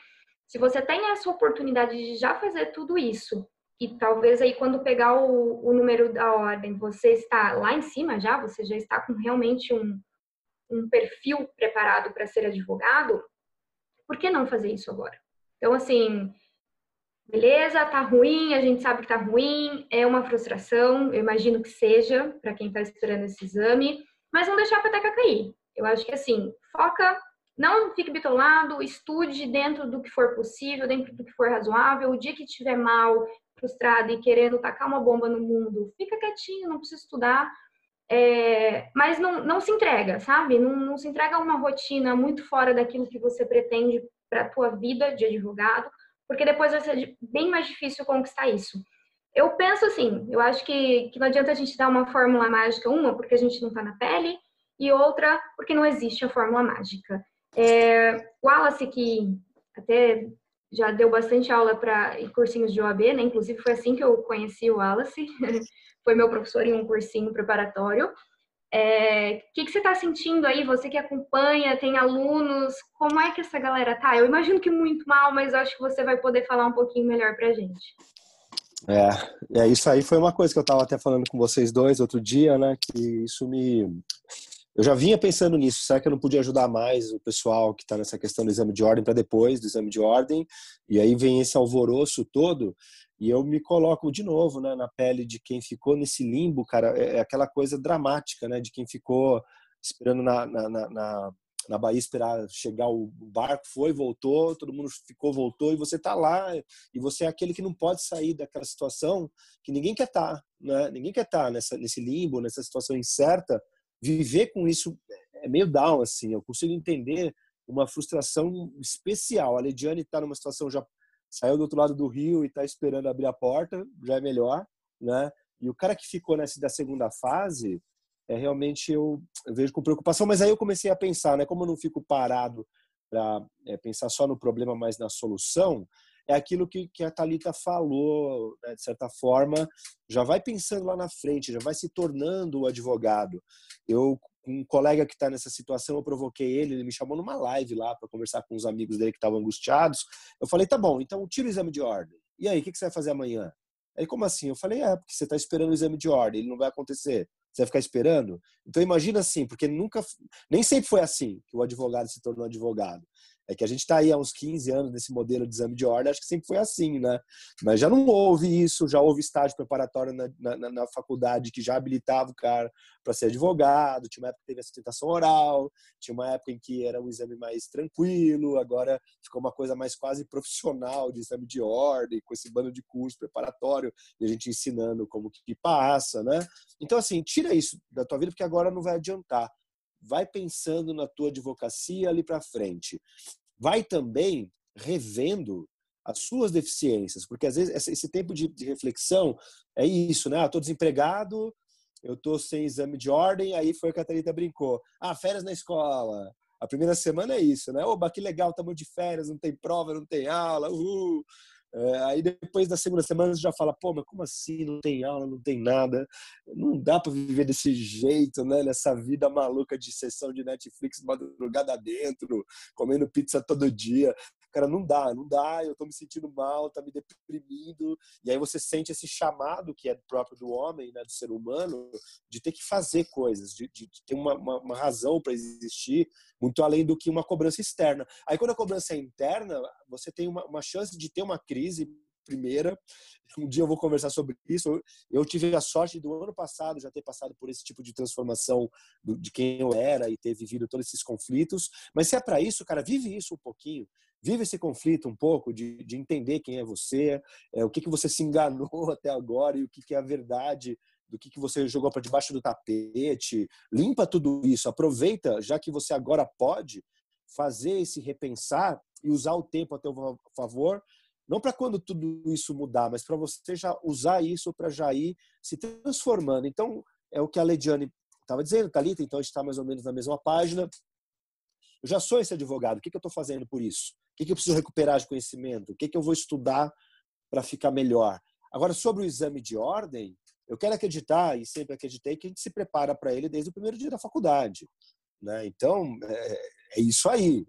Se você tem essa oportunidade de já fazer tudo isso e talvez aí quando pegar o, o número da ordem, você está lá em cima já, você já está com realmente um, um perfil preparado para ser advogado, por que não fazer isso agora? Então, assim, beleza, tá ruim, a gente sabe que tá ruim, é uma frustração, eu imagino que seja para quem está esperando esse exame, mas não deixar a peteca cair. Eu acho que assim, foca, não fique bitolado, estude dentro do que for possível, dentro do que for razoável. O dia que estiver mal, frustrado e querendo tacar uma bomba no mundo, fica quietinho, não precisa estudar, é, mas não, não se entrega, sabe? Não, não se entrega a uma rotina muito fora daquilo que você pretende para a tua vida de advogado, porque depois vai ser bem mais difícil conquistar isso. Eu penso assim, eu acho que, que não adianta a gente dar uma fórmula mágica, uma, porque a gente não está na pele, e outra, porque não existe a fórmula mágica. É, Wallace, que até já deu bastante aula para cursinhos de OAB, né? Inclusive foi assim que eu conheci o Wallace. foi meu professor em um cursinho preparatório. O é, que, que você está sentindo aí? Você que acompanha, tem alunos, como é que essa galera tá? Eu imagino que muito mal, mas acho que você vai poder falar um pouquinho melhor para gente. É, é, isso aí foi uma coisa que eu estava até falando com vocês dois outro dia, né? Que isso me. Eu já vinha pensando nisso. Será que eu não podia ajudar mais o pessoal que está nessa questão do exame de ordem para depois do exame de ordem? E aí vem esse alvoroço todo. E eu me coloco de novo né, na pele de quem ficou nesse limbo, cara. É, é aquela coisa dramática, né? De quem ficou esperando na, na, na, na Bahia esperar chegar o barco, foi, voltou, todo mundo ficou, voltou, e você tá lá, e você é aquele que não pode sair daquela situação que ninguém quer estar, tá, né? Ninguém quer estar tá nesse limbo, nessa situação incerta. Viver com isso é meio down, assim. Eu consigo entender uma frustração especial. A Lidiane está numa situação já saiu do outro lado do rio e está esperando abrir a porta, já é melhor, né? E o cara que ficou nessa da segunda fase, é realmente eu, eu, vejo com preocupação. Mas aí eu comecei a pensar, né? Como eu não fico parado para é, pensar só no problema, mas na solução, é aquilo que, que a Talita falou, né, de certa forma, já vai pensando lá na frente, já vai se tornando o advogado. Eu um colega que está nessa situação, eu provoquei ele, ele me chamou numa live lá para conversar com os amigos dele que estavam angustiados. Eu falei, tá bom, então tira o exame de ordem. E aí, o que, que você vai fazer amanhã? Aí, como assim? Eu falei, é, porque você está esperando o exame de ordem, ele não vai acontecer. Você vai ficar esperando? Então imagina assim, porque nunca, nem sempre foi assim que o advogado se tornou advogado. É que a gente está aí há uns 15 anos nesse modelo de exame de ordem, acho que sempre foi assim, né? Mas já não houve isso, já houve estágio preparatório na, na, na faculdade que já habilitava o cara para ser advogado, tinha uma época que teve a sustentação oral, tinha uma época em que era um exame mais tranquilo, agora ficou uma coisa mais quase profissional de exame de ordem, com esse bando de curso preparatório e a gente ensinando como que passa, né? Então, assim, tira isso da tua vida, porque agora não vai adiantar vai pensando na tua advocacia ali para frente vai também revendo as suas deficiências, porque às vezes esse tempo de, reflexão é isso, né? Ah, estou desempregado, eu estou sem exame de ordem, aí foi a Thalita brincou. Ah, férias na escola. A primeira semana é isso, né? Oba, que legal, estamos de férias, não tem prova, não tem aula, uhul. É, aí depois da segunda semana você já fala, pô, mas como assim? Não tem aula, não tem nada. Não dá para viver desse jeito, né? Nessa vida maluca de sessão de Netflix madrugada dentro, comendo pizza todo dia. Cara, não dá, não dá, eu tô me sentindo mal, tá me deprimindo. E aí você sente esse chamado que é próprio do homem, né, do ser humano, de ter que fazer coisas, de, de, de ter uma, uma, uma razão para existir, muito além do que uma cobrança externa. Aí quando a cobrança é interna, você tem uma, uma chance de ter uma crise primeira. Um dia eu vou conversar sobre isso. Eu tive a sorte do ano passado já ter passado por esse tipo de transformação de quem eu era e ter vivido todos esses conflitos. Mas se é para isso, cara, vive isso um pouquinho. Vive esse conflito um pouco de, de entender quem é você, é, o que, que você se enganou até agora e o que, que é a verdade do que, que você jogou para debaixo do tapete. Limpa tudo isso, aproveita, já que você agora pode fazer esse repensar e usar o tempo a teu favor, não para quando tudo isso mudar, mas para você já usar isso para já ir se transformando. Então, é o que a Lediane estava dizendo, Thalita, então a gente está mais ou menos na mesma página. Eu já sou esse advogado, o que, que eu estou fazendo por isso? Que, que eu preciso recuperar de conhecimento? O que, que eu vou estudar para ficar melhor? Agora, sobre o exame de ordem, eu quero acreditar, e sempre acreditei, que a gente se prepara para ele desde o primeiro dia da faculdade. Né? Então, é, é, isso aí.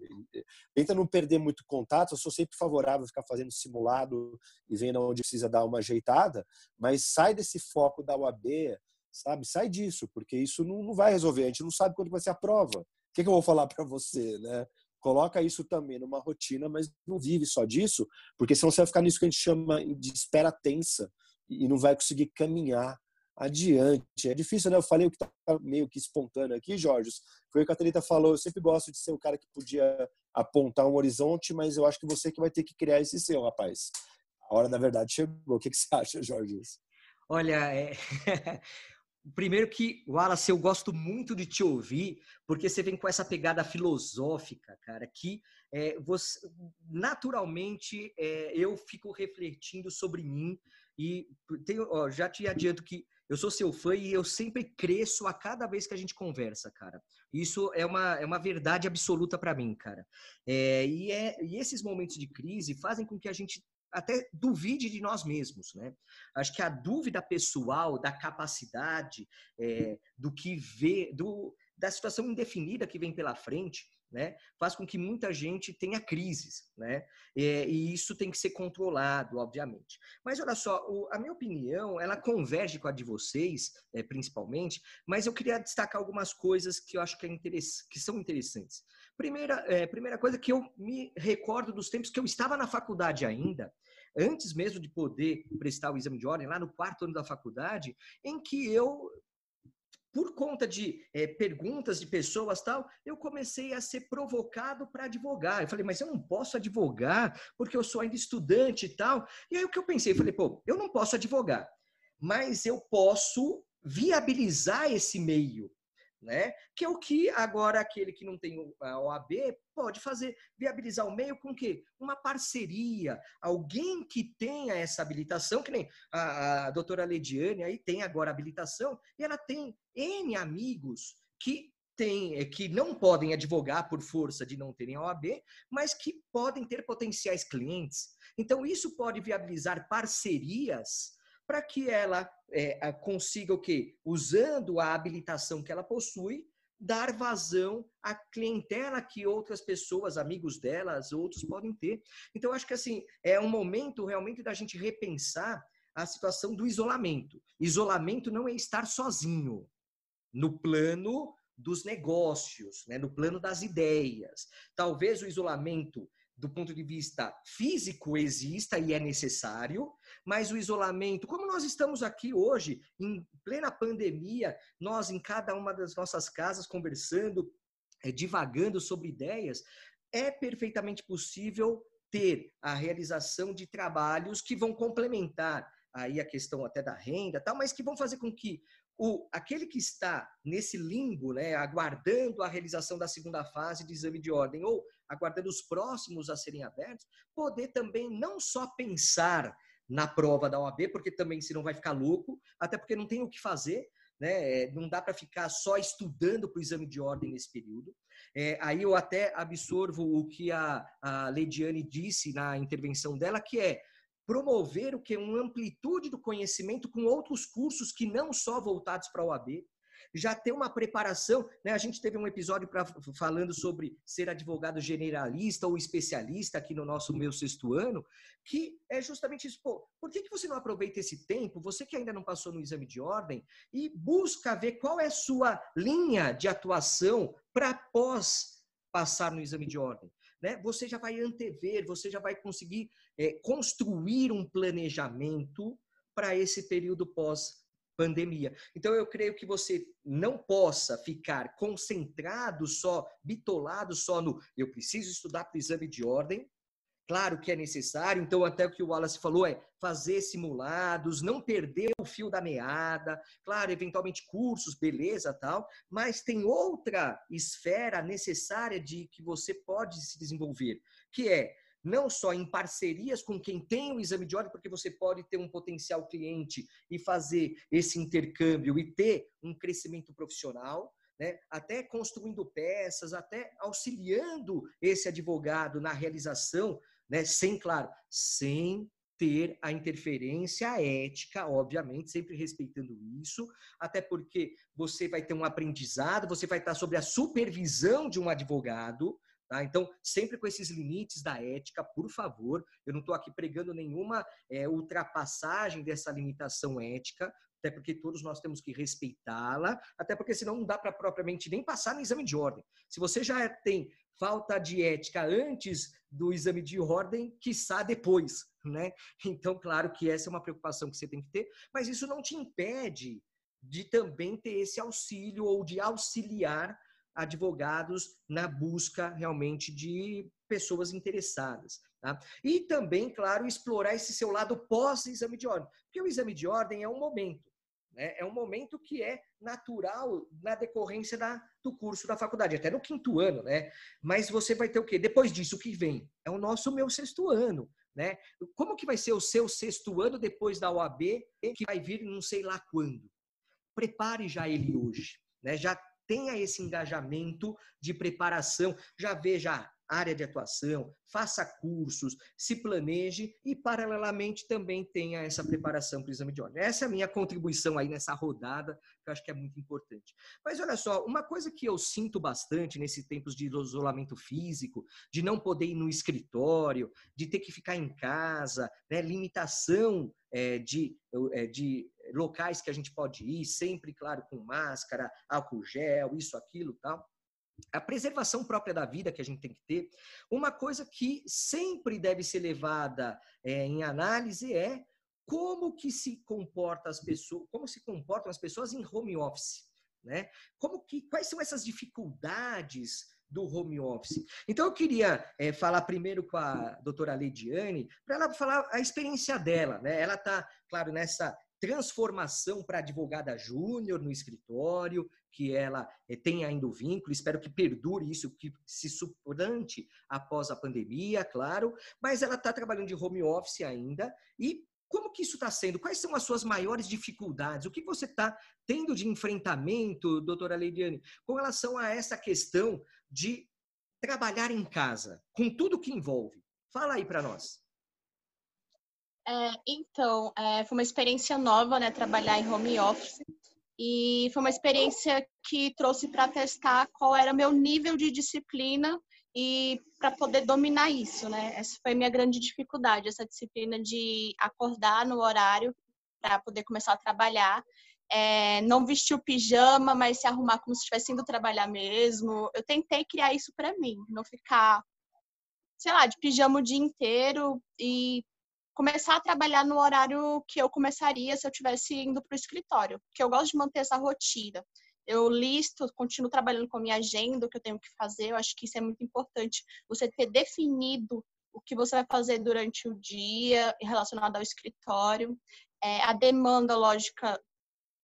Tenta não perder muito contato. Eu sou sempre favorável a ficar fazendo simulado e vendo onde precisa dar uma ajeitada, mas sai desse foco da UAB, sabe? Sai disso, porque isso não, vai resolver. A gente não sabe quando vai ser a prova. O que, que eu vou falar para você, né? Coloca isso também numa rotina, mas não vive só disso, porque senão você vai ficar nisso que a gente chama de espera tensa e não vai conseguir caminhar adiante. É difícil, né? Eu falei o que está meio que espontâneo aqui, Jorge. Foi o que a Thalita falou. Eu sempre gosto de ser o cara que podia apontar um horizonte, mas eu acho que você que vai ter que criar esse seu, rapaz. A hora da verdade chegou. O que, que você acha, Jorge? Olha, é... Primeiro que, Wallace, eu gosto muito de te ouvir, porque você vem com essa pegada filosófica, cara, que é, você, naturalmente é, eu fico refletindo sobre mim e tenho, ó, já te adianto que eu sou seu fã e eu sempre cresço a cada vez que a gente conversa, cara. Isso é uma, é uma verdade absoluta para mim, cara. É, e, é, e esses momentos de crise fazem com que a gente até duvide de nós mesmos, né? Acho que a dúvida pessoal da capacidade, é, do que vê, do, da situação indefinida que vem pela frente, né, faz com que muita gente tenha crises, né, é, e isso tem que ser controlado, obviamente. Mas olha só, o, a minha opinião, ela converge com a de vocês, é, principalmente, mas eu queria destacar algumas coisas que eu acho que, é que são interessantes. Primeira, é, primeira coisa que eu me recordo dos tempos que eu estava na faculdade ainda, antes mesmo de poder prestar o exame de ordem, lá no quarto ano da faculdade, em que eu por conta de é, perguntas de pessoas tal, eu comecei a ser provocado para advogar. Eu falei, mas eu não posso advogar porque eu sou ainda estudante e tal. E aí o que eu pensei, eu falei, pô, eu não posso advogar, mas eu posso viabilizar esse meio né? Que é o que agora aquele que não tem a OAB pode fazer, viabilizar o meio com que uma parceria, alguém que tenha essa habilitação, que nem a, a doutora Lediane aí tem agora habilitação e ela tem N amigos que tem, eh, que não podem advogar por força de não terem OAB, mas que podem ter potenciais clientes. Então, isso pode viabilizar parcerias para que ela é, consiga o quê? Usando a habilitação que ela possui, dar vazão à clientela que outras pessoas, amigos delas, outros podem ter. Então, acho que assim, é um momento realmente da gente repensar a situação do isolamento. Isolamento não é estar sozinho no plano dos negócios, né? no plano das ideias. Talvez o isolamento do ponto de vista físico exista e é necessário, mas o isolamento, como nós estamos aqui hoje, em plena pandemia, nós em cada uma das nossas casas conversando, é, divagando sobre ideias, é perfeitamente possível ter a realização de trabalhos que vão complementar aí a questão até da renda, tal, mas que vão fazer com que o, aquele que está nesse limbo, né, aguardando a realização da segunda fase de exame de ordem ou aguardando os próximos a serem abertos, poder também não só pensar na prova da OAB, porque também se não vai ficar louco, até porque não tem o que fazer, né? É, não dá para ficar só estudando para o exame de ordem nesse período. É, aí eu até absorvo o que a, a Lediane disse na intervenção dela, que é promover o que uma amplitude do conhecimento com outros cursos que não só voltados para a OAB, já ter uma preparação, né? A gente teve um episódio pra, falando sobre ser advogado generalista ou especialista aqui no nosso meu sexto ano, que é justamente isso. Pô, por que, que você não aproveita esse tempo, você que ainda não passou no exame de ordem, e busca ver qual é a sua linha de atuação para pós passar no exame de ordem? Né? Você já vai antever, você já vai conseguir é, construir um planejamento para esse período pós pandemia. Então eu creio que você não possa ficar concentrado só, bitolado só no eu preciso estudar para o exame de ordem. Claro que é necessário, então até o que o Wallace falou é fazer simulados, não perder o fio da meada, claro, eventualmente cursos, beleza, tal, mas tem outra esfera necessária de que você pode se desenvolver, que é não só em parcerias com quem tem o exame de ordem, porque você pode ter um potencial cliente e fazer esse intercâmbio e ter um crescimento profissional, né? até construindo peças, até auxiliando esse advogado na realização, né? sem, claro, sem ter a interferência ética, obviamente, sempre respeitando isso, até porque você vai ter um aprendizado, você vai estar sob a supervisão de um advogado, Tá? Então, sempre com esses limites da ética, por favor. Eu não estou aqui pregando nenhuma é, ultrapassagem dessa limitação ética, até porque todos nós temos que respeitá-la, até porque senão não dá para propriamente nem passar no exame de ordem. Se você já tem falta de ética antes do exame de ordem, quiçá depois, né? Então, claro que essa é uma preocupação que você tem que ter, mas isso não te impede de também ter esse auxílio ou de auxiliar advogados na busca realmente de pessoas interessadas. Tá? E também, claro, explorar esse seu lado pós-exame de ordem, porque o exame de ordem é um momento, né? é um momento que é natural na decorrência da, do curso da faculdade, até no quinto ano, né? Mas você vai ter o quê? Depois disso, o que vem? É o nosso meu sexto ano. Né? Como que vai ser o seu sexto ano depois da OAB, que vai vir não sei lá quando? Prepare já ele hoje. Né? Já tenha esse engajamento de preparação, já veja área de atuação, faça cursos, se planeje e, paralelamente, também tenha essa preparação para o exame de ordem. Essa é a minha contribuição aí nessa rodada, que eu acho que é muito importante. Mas olha só, uma coisa que eu sinto bastante nesses tempos de isolamento físico, de não poder ir no escritório, de ter que ficar em casa, né, limitação é, de, é, de locais que a gente pode ir, sempre, claro, com máscara, álcool gel, isso, aquilo, tal a preservação própria da vida que a gente tem que ter, uma coisa que sempre deve ser levada é, em análise é como que se comporta as pessoas, como se comportam as pessoas em home office, né? Como que quais são essas dificuldades do home office? Então eu queria é, falar primeiro com a doutora Leidiane para ela falar a experiência dela, né? Ela está, claro, nessa transformação para advogada júnior no escritório, que ela eh, tem ainda o vínculo, espero que perdure isso, que se suplante após a pandemia, claro, mas ela está trabalhando de home office ainda e como que isso está sendo? Quais são as suas maiores dificuldades? O que você está tendo de enfrentamento, doutora Leidiane, com relação a essa questão de trabalhar em casa, com tudo que envolve? Fala aí para nós. É, então, é, foi uma experiência nova, né, trabalhar em home office. E foi uma experiência que trouxe para testar qual era meu nível de disciplina e para poder dominar isso, né? Essa foi a minha grande dificuldade, essa disciplina de acordar no horário para poder começar a trabalhar. É, não vestir o pijama, mas se arrumar como se estivesse indo trabalhar mesmo. Eu tentei criar isso para mim, não ficar, sei lá, de pijama o dia inteiro e começar a trabalhar no horário que eu começaria se eu tivesse indo para o escritório, porque eu gosto de manter essa rotina. Eu listo, continuo trabalhando com a minha agenda, o que eu tenho que fazer. Eu acho que isso é muito importante. Você ter definido o que você vai fazer durante o dia relacionado ao escritório. É, a demanda, lógica,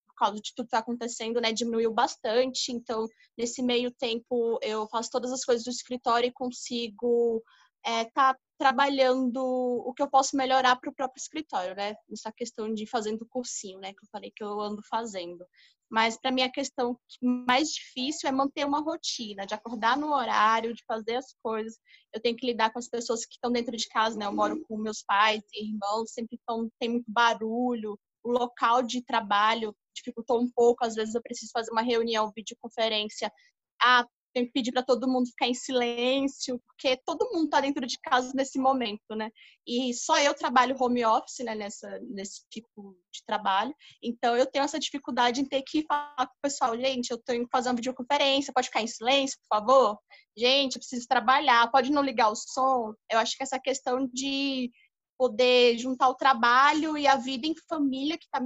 por causa de tudo que está acontecendo, né, diminuiu bastante. Então, nesse meio tempo, eu faço todas as coisas do escritório e consigo estar é, tá trabalhando o que eu posso melhorar para o próprio escritório, né? Essa questão de fazendo cursinho, né? Que eu falei que eu ando fazendo. Mas para mim a questão mais difícil é manter uma rotina, de acordar no horário, de fazer as coisas. Eu tenho que lidar com as pessoas que estão dentro de casa, né? Eu moro com meus pais e irmãos, sempre estão, tem muito barulho. O local de trabalho dificultou um pouco, às vezes eu preciso fazer uma reunião, videoconferência. Ah, tenho que pedir para todo mundo ficar em silêncio, porque todo mundo está dentro de casa nesse momento, né? E só eu trabalho home office, né, nessa, nesse tipo de trabalho. Então, eu tenho essa dificuldade em ter que falar com o pessoal, gente, eu tenho que fazer uma videoconferência, pode ficar em silêncio, por favor? Gente, eu preciso trabalhar, pode não ligar o som? Eu acho que essa questão de poder juntar o trabalho e a vida em família que está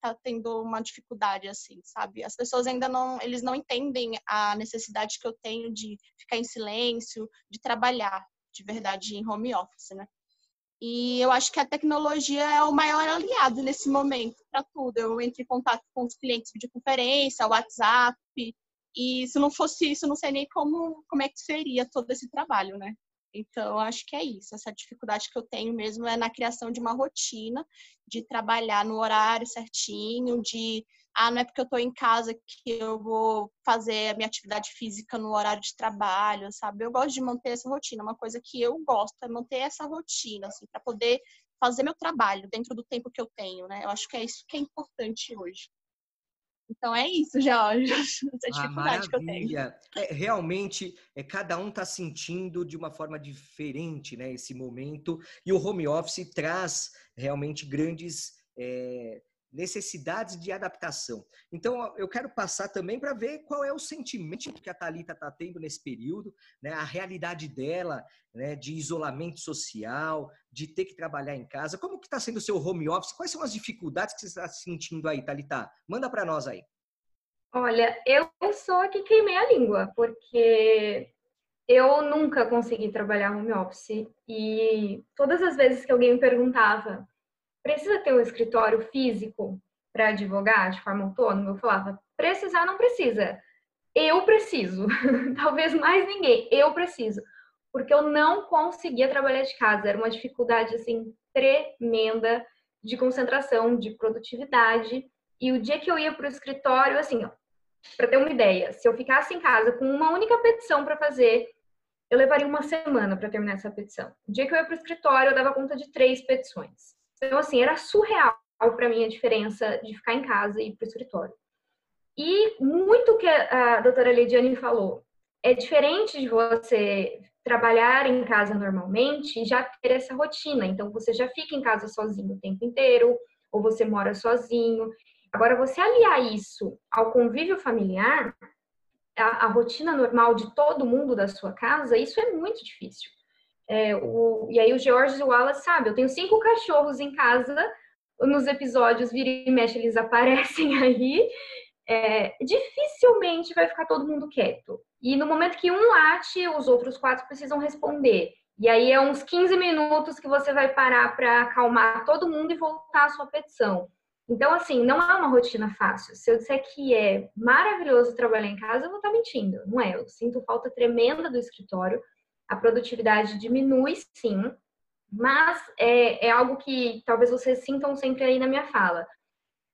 tá tendo uma dificuldade assim, sabe? As pessoas ainda não, eles não entendem a necessidade que eu tenho de ficar em silêncio, de trabalhar de verdade em home office, né? E eu acho que a tecnologia é o maior aliado nesse momento para tudo. Eu entro em contato com os clientes de conferência, WhatsApp, e se não fosse isso, não sei nem como, como é que seria todo esse trabalho, né? Então, acho que é isso. Essa dificuldade que eu tenho mesmo é na criação de uma rotina, de trabalhar no horário certinho, de ah, não é porque eu estou em casa que eu vou fazer a minha atividade física no horário de trabalho, sabe? Eu gosto de manter essa rotina. Uma coisa que eu gosto é manter essa rotina, assim, para poder fazer meu trabalho dentro do tempo que eu tenho, né? Eu acho que é isso que é importante hoje. Então é isso, Jorge, essa ah, dificuldade ah, que eu tenho. É, realmente, é, cada um está sentindo de uma forma diferente né, esse momento, e o home office traz realmente grandes é, necessidades de adaptação. Então, eu quero passar também para ver qual é o sentimento que a Thalita está tendo nesse período, né, a realidade dela, né, de isolamento social, de ter que trabalhar em casa. Como que está sendo o seu home office? Quais são as dificuldades que você está sentindo aí, Thalita? Manda para nós aí. Olha, eu sou que queimei a língua, porque eu nunca consegui trabalhar home office e todas as vezes que alguém me perguntava precisa ter um escritório físico para advogar de forma autônoma? Eu falava, precisar não precisa. Eu preciso. Talvez mais ninguém. Eu preciso. Porque eu não conseguia trabalhar de casa. Era uma dificuldade, assim, tremenda de concentração, de produtividade. E o dia que eu ia para o escritório, assim, para ter uma ideia, se eu ficasse em casa com uma única petição para fazer, eu levaria uma semana para terminar essa petição. O dia que eu ia para o escritório, eu dava conta de três petições. Então, assim, era surreal para mim a diferença de ficar em casa e ir para o escritório. E muito que a doutora Lidiane falou, é diferente de você trabalhar em casa normalmente e já ter essa rotina. Então, você já fica em casa sozinho o tempo inteiro, ou você mora sozinho. Agora, você aliar isso ao convívio familiar, a, a rotina normal de todo mundo da sua casa, isso é muito difícil. É, o, e aí o George Wallace sabe, eu tenho cinco cachorros em casa, nos episódios vira e mexe eles aparecem aí, é, dificilmente vai ficar todo mundo quieto. E no momento que um late, os outros quatro precisam responder. E aí é uns 15 minutos que você vai parar para acalmar todo mundo e voltar à sua petição. Então, assim, não é uma rotina fácil. Se eu disser que é maravilhoso trabalhar em casa, eu vou estar mentindo. Não é. Eu sinto falta tremenda do escritório a produtividade diminui, sim, mas é, é algo que talvez vocês sintam sempre aí na minha fala.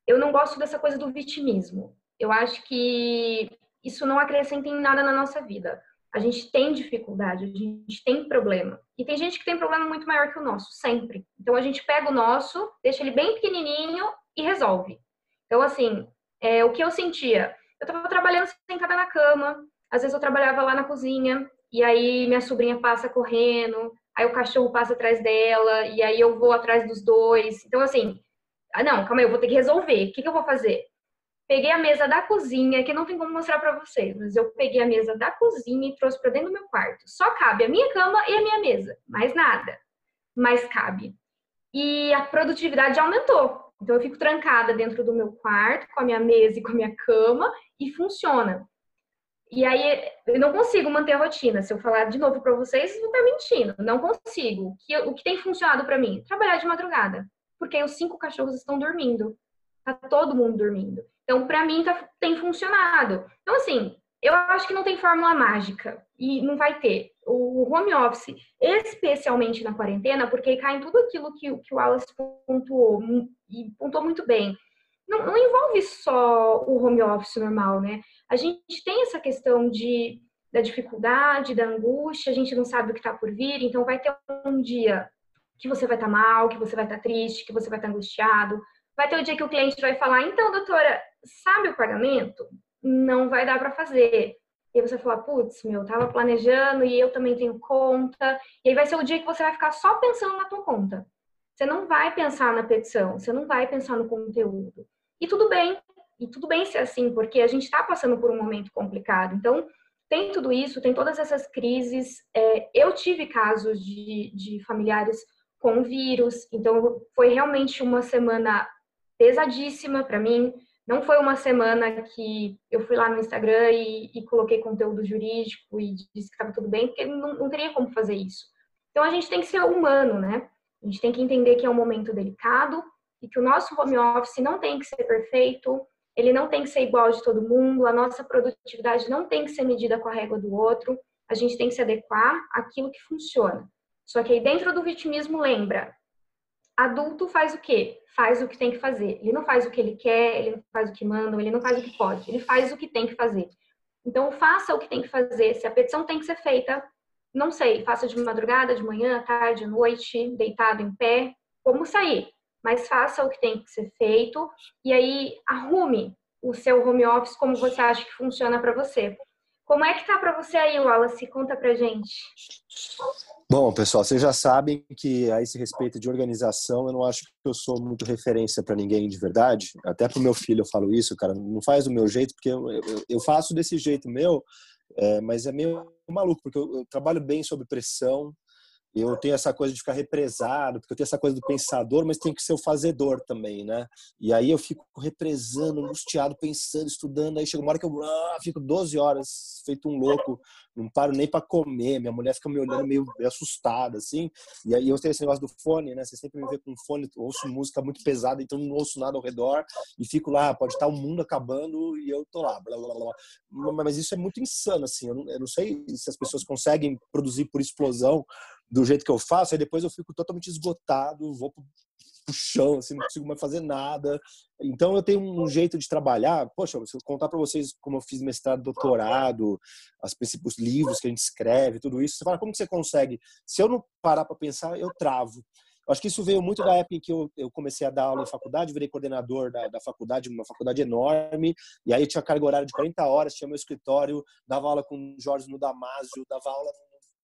Eu não gosto dessa coisa do vitimismo. Eu acho que isso não acrescenta em nada na nossa vida. A gente tem dificuldade, a gente tem problema. E tem gente que tem problema muito maior que o nosso, sempre. Então a gente pega o nosso, deixa ele bem pequenininho e resolve. Então, assim, é, o que eu sentia? Eu estava trabalhando sentada na cama, às vezes eu trabalhava lá na cozinha, e aí minha sobrinha passa correndo, aí o cachorro passa atrás dela, e aí eu vou atrás dos dois. Então, assim, ah, não, calma aí, eu vou ter que resolver. O que, que eu vou fazer? Peguei a mesa da cozinha, que não tem como mostrar para vocês, mas eu peguei a mesa da cozinha e trouxe para dentro do meu quarto. Só cabe a minha cama e a minha mesa, mais nada. Mas cabe. E a produtividade aumentou. Então eu fico trancada dentro do meu quarto com a minha mesa e com a minha cama e funciona. E aí eu não consigo manter a rotina. Se eu falar de novo para vocês, vou estar mentindo. Não consigo. O que, o que tem funcionado para mim? Trabalhar de madrugada. Porque os cinco cachorros estão dormindo. Tá todo mundo dormindo. Então, para mim, tá, tem funcionado. Então, assim, eu acho que não tem fórmula mágica. E não vai ter. O home office, especialmente na quarentena, porque cai em tudo aquilo que, que o Wallace pontuou, e pontuou muito bem não, não envolve só o home office normal, né? A gente tem essa questão de da dificuldade, da angústia, a gente não sabe o que está por vir, então vai ter um dia que você vai estar tá mal, que você vai estar tá triste, que você vai estar tá angustiado. Vai ter o dia que o cliente vai falar: então, doutora, sabe o pagamento? Não vai dar para fazer. E aí você fala: putz, meu, tava planejando e eu também tenho conta. E aí vai ser o dia que você vai ficar só pensando na tua conta. Você não vai pensar na petição, você não vai pensar no conteúdo. E tudo bem, e tudo bem ser assim, porque a gente está passando por um momento complicado. Então, tem tudo isso, tem todas essas crises. É, eu tive casos de, de familiares com vírus, então foi realmente uma semana pesadíssima para mim. Não foi uma semana que eu fui lá no Instagram e, e coloquei conteúdo jurídico e disse que estava tudo bem, porque não, não teria como fazer isso. Então a gente tem que ser humano, né? A gente tem que entender que é um momento delicado e que o nosso home office não tem que ser perfeito, ele não tem que ser igual de todo mundo, a nossa produtividade não tem que ser medida com a régua do outro, a gente tem que se adequar àquilo que funciona. Só que aí dentro do vitimismo lembra, adulto faz o quê? Faz o que tem que fazer. Ele não faz o que ele quer, ele não faz o que mandam, ele não faz o que pode, ele faz o que tem que fazer. Então faça o que tem que fazer. Se a petição tem que ser feita, não sei, faça de madrugada, de manhã, tarde, noite, deitado em pé, como sair mas faça o que tem que ser feito e aí arrume o seu home office como você acha que funciona para você. Como é que tá para você aí, Wallace? Conta pra gente. Bom, pessoal, vocês já sabem que a esse respeito de organização, eu não acho que eu sou muito referência para ninguém de verdade. Até pro meu filho eu falo isso, cara, não faz do meu jeito, porque eu, eu, eu faço desse jeito meu, é, mas é meio maluco, porque eu, eu trabalho bem sob pressão, eu tenho essa coisa de ficar represado, porque eu tenho essa coisa do pensador, mas tem que ser o fazedor também, né? E aí eu fico represando, angustiado, pensando, estudando, aí chega uma hora que eu ah, fico 12 horas feito um louco, não paro nem para comer, minha mulher fica me olhando meio assustada, assim, e aí eu tenho esse negócio do fone, né? Você sempre me vê com fone, ouço música muito pesada, então não ouço nada ao redor, e fico lá, pode estar o mundo acabando e eu tô lá, blá, blá, blá. mas isso é muito insano, assim, eu não, eu não sei se as pessoas conseguem produzir por explosão, do jeito que eu faço, aí depois eu fico totalmente esgotado, vou pro, pro chão, assim, não consigo mais fazer nada. Então eu tenho um jeito de trabalhar. Poxa, se eu contar para vocês como eu fiz mestrado, doutorado, as os livros que a gente escreve, tudo isso, você fala como que você consegue? Se eu não parar para pensar, eu travo. Eu acho que isso veio muito da época em que eu, eu comecei a dar aula em faculdade, virei coordenador da, da faculdade, uma faculdade enorme, e aí tinha carga horária de 40 horas, tinha meu escritório, dava aula com o Jorge no Damásio, dava aula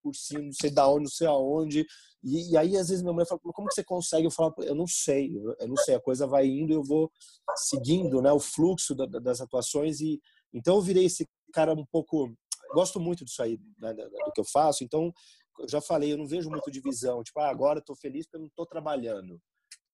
cursinho, não sei da onde, não sei aonde. E, e, aí, às vezes, minha mãe fala, como que você consegue? Eu falo, eu não sei, eu não sei. A coisa vai indo, eu vou seguindo né, o fluxo da, das atuações. e Então, eu virei esse cara um pouco... Gosto muito disso aí, né, do que eu faço. Então, eu já falei, eu não vejo muito divisão. Tipo, ah, agora eu tô feliz porque eu não tô trabalhando.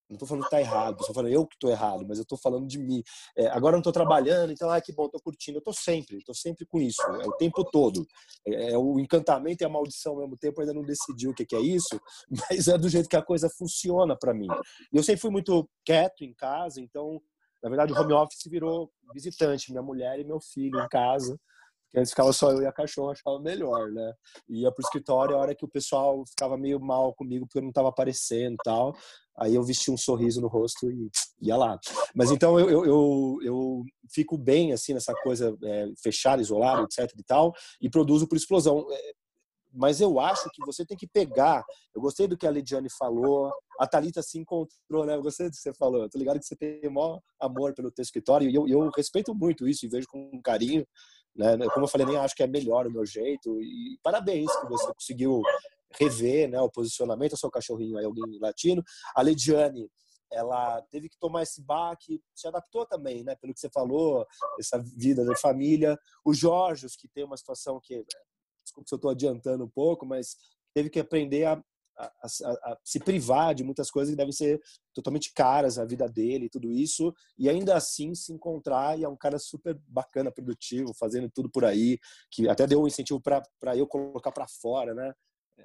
Não estou falando que está errado, estou falando eu que estou errado, mas eu estou falando de mim. É, agora não estou trabalhando, então, ah, que bom, estou curtindo. Eu estou sempre, estou sempre com isso, é o tempo todo. É, é, o encantamento e a maldição ao mesmo tempo, ainda não decidi o que, que é isso, mas é do jeito que a coisa funciona para mim. E eu sempre fui muito quieto em casa, então, na verdade, o home office virou visitante, minha mulher e meu filho em casa. Porque antes ficava só eu e a cachorra, achava melhor, né? Ia pro escritório a hora que o pessoal ficava meio mal comigo porque eu não tava aparecendo e tal. Aí eu vestia um sorriso no rosto e ia lá. Mas então eu, eu, eu, eu fico bem, assim, nessa coisa é, fechada, isolada, etc e tal, e produzo por explosão. É, mas eu acho que você tem que pegar. Eu gostei do que a Lidiane falou. A Thalita se encontrou, né? Eu gostei do que você falou. Eu tô ligado que você tem o maior amor pelo teu escritório e eu, eu respeito muito isso e vejo com carinho. Né? Como eu falei, nem acho que é melhor o meu jeito. E parabéns que você conseguiu rever né, o posicionamento. Eu sou cachorrinho, aí alguém latino. A Lidiane, ela teve que tomar esse baque, se adaptou também, né? Pelo que você falou, essa vida da família. O Jorge, que tem uma situação que, desculpa se eu estou adiantando um pouco, mas teve que aprender a a, a, a, se privar de muitas coisas que devem ser totalmente caras a vida dele e tudo isso e ainda assim se encontrar e é um cara super bacana produtivo fazendo tudo por aí que até deu um incentivo para eu colocar para fora né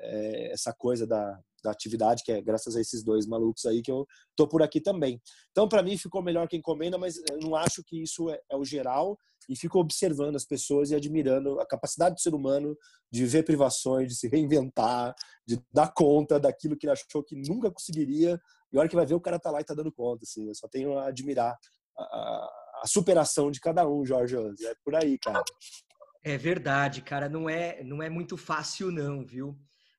é, essa coisa da, da atividade, que é graças a esses dois malucos aí que eu tô por aqui também. Então, para mim, ficou melhor que encomenda, mas eu não acho que isso é, é, o geral e fico observando as pessoas e admirando a capacidade do ser humano de ver privações, de se reinventar, de dar conta daquilo que ele achou que nunca conseguiria. E a hora que vai ver, o cara tá lá e tá dando conta. Assim, eu só tenho a admirar a, a superação de cada um, Jorge. É por aí, cara. É verdade, cara. Não é, não é muito fácil, não, viu?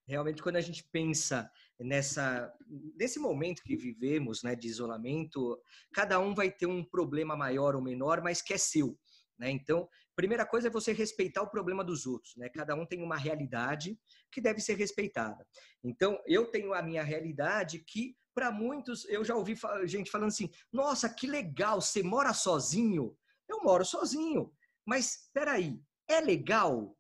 Realmente, quando a gente pensa nessa nesse momento que vivemos, né, de isolamento, cada um vai ter um problema maior ou menor, mas que é seu, né? Então, primeira coisa é você respeitar o problema dos outros, né? Cada um tem uma realidade que deve ser respeitada. Então, eu tenho a minha realidade que para muitos eu já ouvi gente falando assim: "Nossa, que legal, você mora sozinho?" Eu moro sozinho. Mas espera aí, é legal?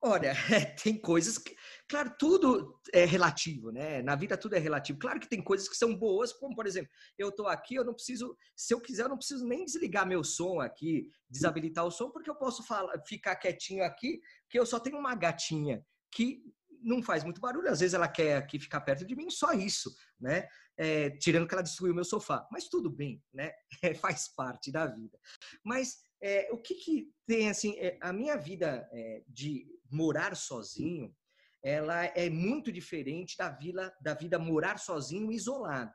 Olha, tem coisas que Claro, tudo é relativo, né? Na vida tudo é relativo. Claro que tem coisas que são boas, como por exemplo, eu estou aqui, eu não preciso, se eu quiser, eu não preciso nem desligar meu som aqui, desabilitar o som, porque eu posso falar, ficar quietinho aqui, que eu só tenho uma gatinha que não faz muito barulho. Às vezes ela quer aqui ficar perto de mim, só isso, né? É, tirando que ela destruiu meu sofá. Mas tudo bem, né? É, faz parte da vida. Mas é, o que, que tem assim, é, a minha vida é, de morar sozinho ela é muito diferente da, vila, da vida morar sozinho isolado.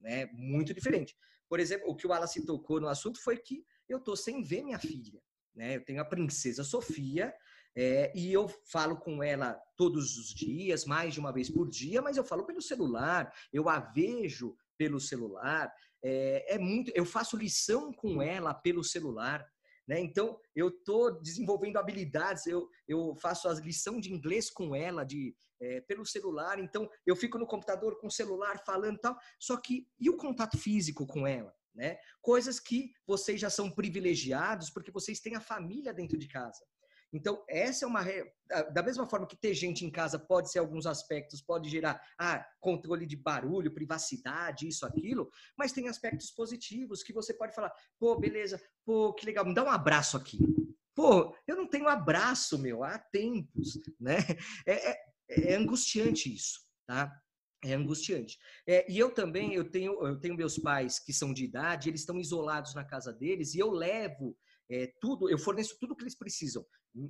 Né? Muito diferente. Por exemplo, o que o Wallace tocou no assunto foi que eu estou sem ver minha filha. Né? Eu tenho a princesa Sofia é, e eu falo com ela todos os dias, mais de uma vez por dia, mas eu falo pelo celular, eu a vejo pelo celular. É, é muito, eu faço lição com ela pelo celular. Né? Então, eu estou desenvolvendo habilidades, eu, eu faço a lição de inglês com ela, de é, pelo celular, então eu fico no computador com o celular falando tal, só que e o contato físico com ela? Né? Coisas que vocês já são privilegiados porque vocês têm a família dentro de casa. Então, essa é uma. Da mesma forma que ter gente em casa pode ser alguns aspectos, pode gerar ah, controle de barulho, privacidade, isso, aquilo, mas tem aspectos positivos que você pode falar: pô, beleza, pô, que legal, me dá um abraço aqui. Pô, eu não tenho abraço, meu, há tempos, né? É, é, é angustiante isso, tá? É angustiante. É, e eu também, eu tenho, eu tenho meus pais que são de idade, eles estão isolados na casa deles, e eu levo é, tudo, eu forneço tudo que eles precisam,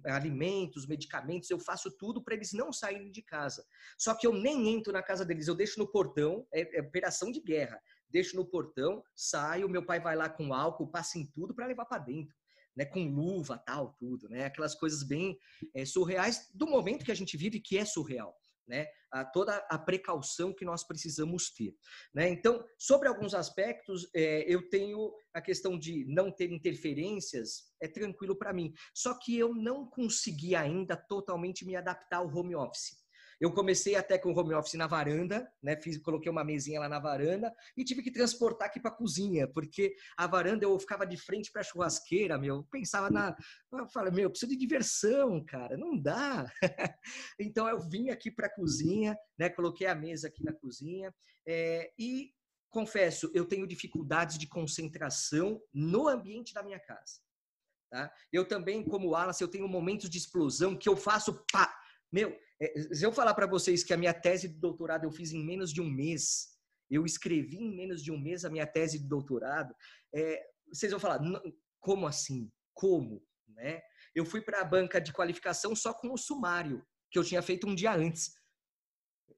alimentos, medicamentos, eu faço tudo para eles não saírem de casa. Só que eu nem entro na casa deles, eu deixo no portão, é, é operação de guerra. Deixo no portão, saio, meu pai vai lá com álcool, passa em tudo para levar para dentro. Né, com luva, tal, tudo, né? Aquelas coisas bem é, surreais do momento que a gente vive, que é surreal né? A, toda a precaução que nós precisamos ter. Né? Então, sobre alguns aspectos, é, eu tenho a questão de não ter interferências, é tranquilo para mim. Só que eu não consegui ainda totalmente me adaptar ao home office. Eu comecei até com home office na varanda, né? Fiz, coloquei uma mesinha lá na varanda e tive que transportar aqui para a cozinha, porque a varanda eu ficava de frente para a churrasqueira, meu. Pensava na, eu falei, meu, preciso de diversão, cara, não dá. então eu vim aqui para a cozinha, né? Coloquei a mesa aqui na cozinha é, e confesso, eu tenho dificuldades de concentração no ambiente da minha casa. Tá? Eu também, como Wallace, eu tenho momentos de explosão que eu faço pá. Meu, se eu falar para vocês que a minha tese de doutorado eu fiz em menos de um mês, eu escrevi em menos de um mês a minha tese de doutorado, é, vocês vão falar, como assim? Como? Né? Eu fui para a banca de qualificação só com o sumário, que eu tinha feito um dia antes.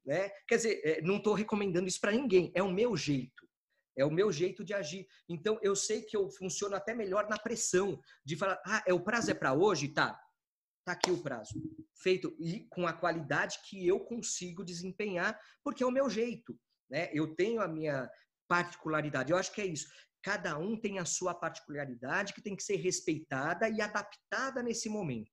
Né? Quer dizer, é, não estou recomendando isso para ninguém, é o meu jeito. É o meu jeito de agir. Então, eu sei que eu funciono até melhor na pressão, de falar, ah, é, o prazo é para hoje? Tá, Tá aqui o prazo. Feito e com a qualidade que eu consigo desempenhar, porque é o meu jeito, né? Eu tenho a minha particularidade. Eu acho que é isso. Cada um tem a sua particularidade que tem que ser respeitada e adaptada nesse momento.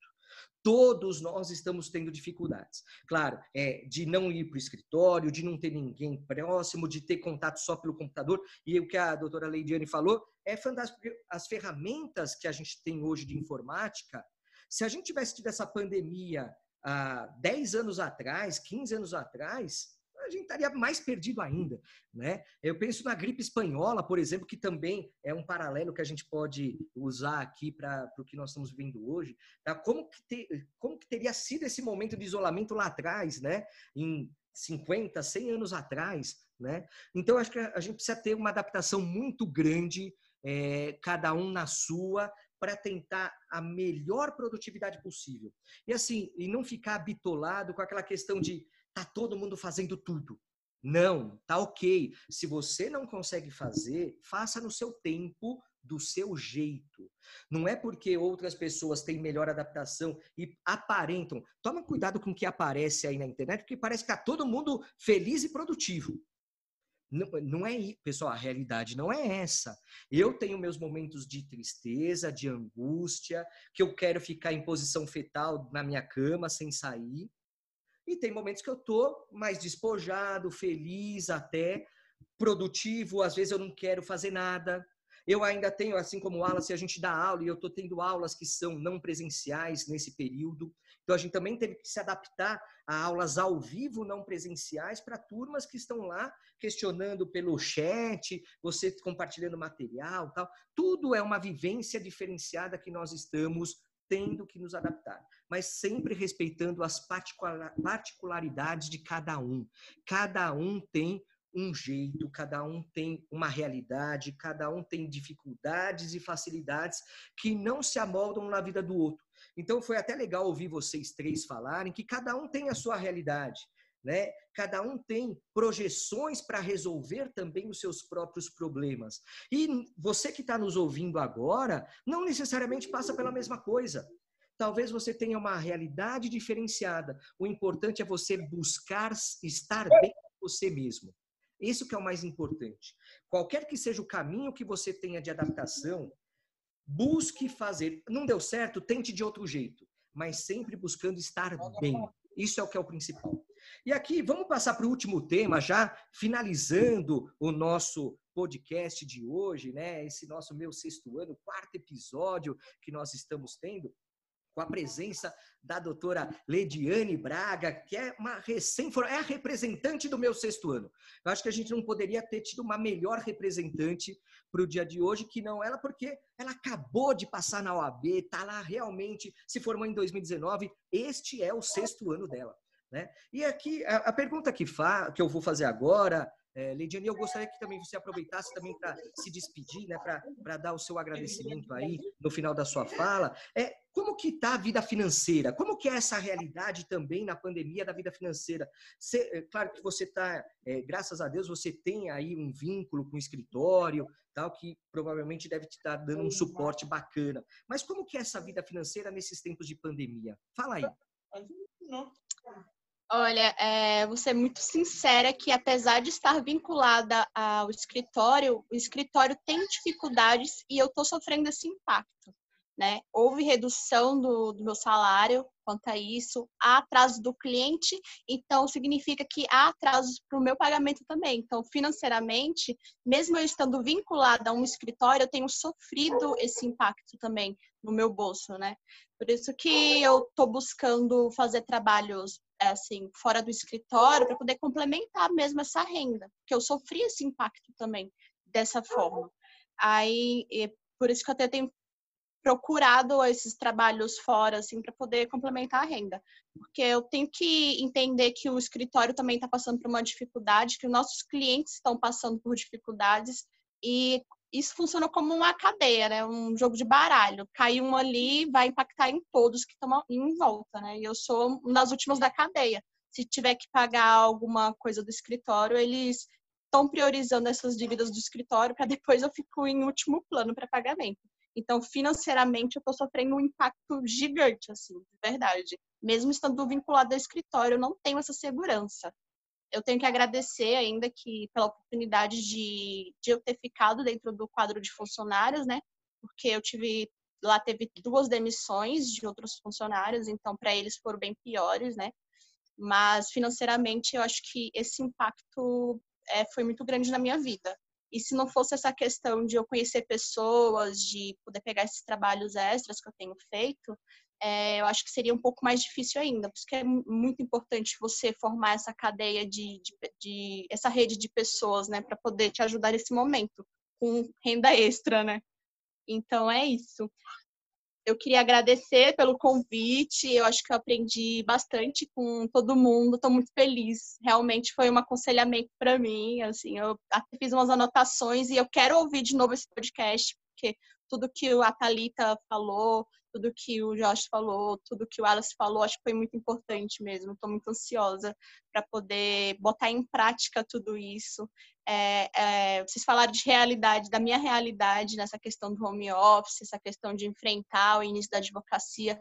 Todos nós estamos tendo dificuldades. Claro, é de não ir para o escritório, de não ter ninguém próximo, de ter contato só pelo computador. E o que a doutora Leidiane falou é fantástico, as ferramentas que a gente tem hoje de informática, se a gente tivesse tido essa pandemia há 10 anos atrás, 15 anos atrás, a gente estaria mais perdido ainda, né? Eu penso na gripe espanhola, por exemplo, que também é um paralelo que a gente pode usar aqui para o que nós estamos vivendo hoje. Tá? Como, que te, como que teria sido esse momento de isolamento lá atrás, né? Em 50, 100 anos atrás, né? Então, acho que a gente precisa ter uma adaptação muito grande, é, cada um na sua, para tentar a melhor produtividade possível. E assim, e não ficar bitolado com aquela questão de tá todo mundo fazendo tudo. Não, tá ok. Se você não consegue fazer, faça no seu tempo, do seu jeito. Não é porque outras pessoas têm melhor adaptação e aparentam. Toma cuidado com o que aparece aí na internet, porque parece que tá todo mundo feliz e produtivo. Não, não é, pessoal, a realidade não é essa. Eu tenho meus momentos de tristeza, de angústia, que eu quero ficar em posição fetal na minha cama sem sair. E tem momentos que eu tô mais despojado, feliz até, produtivo, às vezes eu não quero fazer nada. Eu ainda tenho, assim como o Wallace, a gente dá aula e eu estou tendo aulas que são não presenciais nesse período. Então a gente também teve que se adaptar a aulas ao vivo não presenciais para turmas que estão lá questionando pelo chat, você compartilhando material, tal. Tudo é uma vivência diferenciada que nós estamos tendo que nos adaptar, mas sempre respeitando as particularidades de cada um. Cada um tem um jeito, cada um tem uma realidade, cada um tem dificuldades e facilidades que não se amoldam na vida do outro. Então foi até legal ouvir vocês três falarem que cada um tem a sua realidade. Né? Cada um tem projeções para resolver também os seus próprios problemas. E você que está nos ouvindo agora, não necessariamente passa pela mesma coisa. Talvez você tenha uma realidade diferenciada. O importante é você buscar estar bem com você mesmo. Isso que é o mais importante. Qualquer que seja o caminho que você tenha de adaptação, busque fazer. Não deu certo, tente de outro jeito, mas sempre buscando estar bem. Isso é o que é o principal. E aqui, vamos passar para o último tema, já finalizando o nosso podcast de hoje, né? Esse nosso meu sexto ano, quarto episódio que nós estamos tendo com a presença da doutora Lediane Braga, que é uma recém é a representante do meu sexto ano. Eu acho que a gente não poderia ter tido uma melhor representante para o dia de hoje que não ela, porque ela acabou de passar na OAB, está lá realmente, se formou em 2019, este é o sexto ano dela. Né? E aqui, a, a pergunta que, fa, que eu vou fazer agora, é, Lidiane, eu gostaria que também você aproveitasse também para se despedir, né, para dar o seu agradecimento aí no final da sua fala. É, como que está a vida financeira? Como que é essa realidade também na pandemia da vida financeira? É, claro que você está, é, graças a Deus, você tem aí um vínculo com o escritório, tal, que provavelmente deve te estar tá dando um suporte bacana. Mas como que é essa vida financeira nesses tempos de pandemia? Fala aí. Olha, é, vou ser muito sincera que apesar de estar vinculada ao escritório, o escritório tem dificuldades e eu estou sofrendo esse impacto. Né? Houve redução do, do, meu salário quanto a isso, há atraso do cliente, então significa que há atrasos para o meu pagamento também. Então, financeiramente, mesmo eu estando vinculada a um escritório, eu tenho sofrido esse impacto também no meu bolso, né? Por isso que eu estou buscando fazer trabalhos assim, fora do escritório, para poder complementar mesmo essa renda, porque eu sofri esse impacto também dessa forma. Aí, por isso que eu até tenho procurado esses trabalhos fora, assim, para poder complementar a renda. Porque eu tenho que entender que o escritório também está passando por uma dificuldade, que os nossos clientes estão passando por dificuldades, e isso funciona como uma cadeia, né? Um jogo de baralho. Cai um ali, vai impactar em todos que estão em volta, né? E eu sou uma das últimas da cadeia. Se tiver que pagar alguma coisa do escritório, eles estão priorizando essas dívidas do escritório para depois eu fico em último plano para pagamento. Então, financeiramente, eu estou sofrendo um impacto gigante, assim, de verdade. Mesmo estando vinculado ao escritório, eu não tenho essa segurança eu tenho que agradecer ainda que pela oportunidade de, de eu ter ficado dentro do quadro de funcionários, né? Porque eu tive lá teve duas demissões de outros funcionários, então para eles foram bem piores, né? Mas financeiramente eu acho que esse impacto é, foi muito grande na minha vida. E se não fosse essa questão de eu conhecer pessoas, de poder pegar esses trabalhos extras que eu tenho feito, é, eu acho que seria um pouco mais difícil ainda, porque é muito importante você formar essa cadeia de, de, de essa rede de pessoas, né, para poder te ajudar nesse momento com renda extra, né? Então é isso. Eu queria agradecer pelo convite. Eu acho que eu aprendi bastante com todo mundo. Estou muito feliz. Realmente foi um aconselhamento para mim. Assim, eu até fiz umas anotações e eu quero ouvir de novo esse podcast porque tudo que a Thalita falou, tudo que o Josh falou, tudo que o Alice falou, acho que foi muito importante mesmo. Estou muito ansiosa para poder botar em prática tudo isso. É, é, vocês falaram de realidade, da minha realidade nessa questão do home office, essa questão de enfrentar o início da advocacia,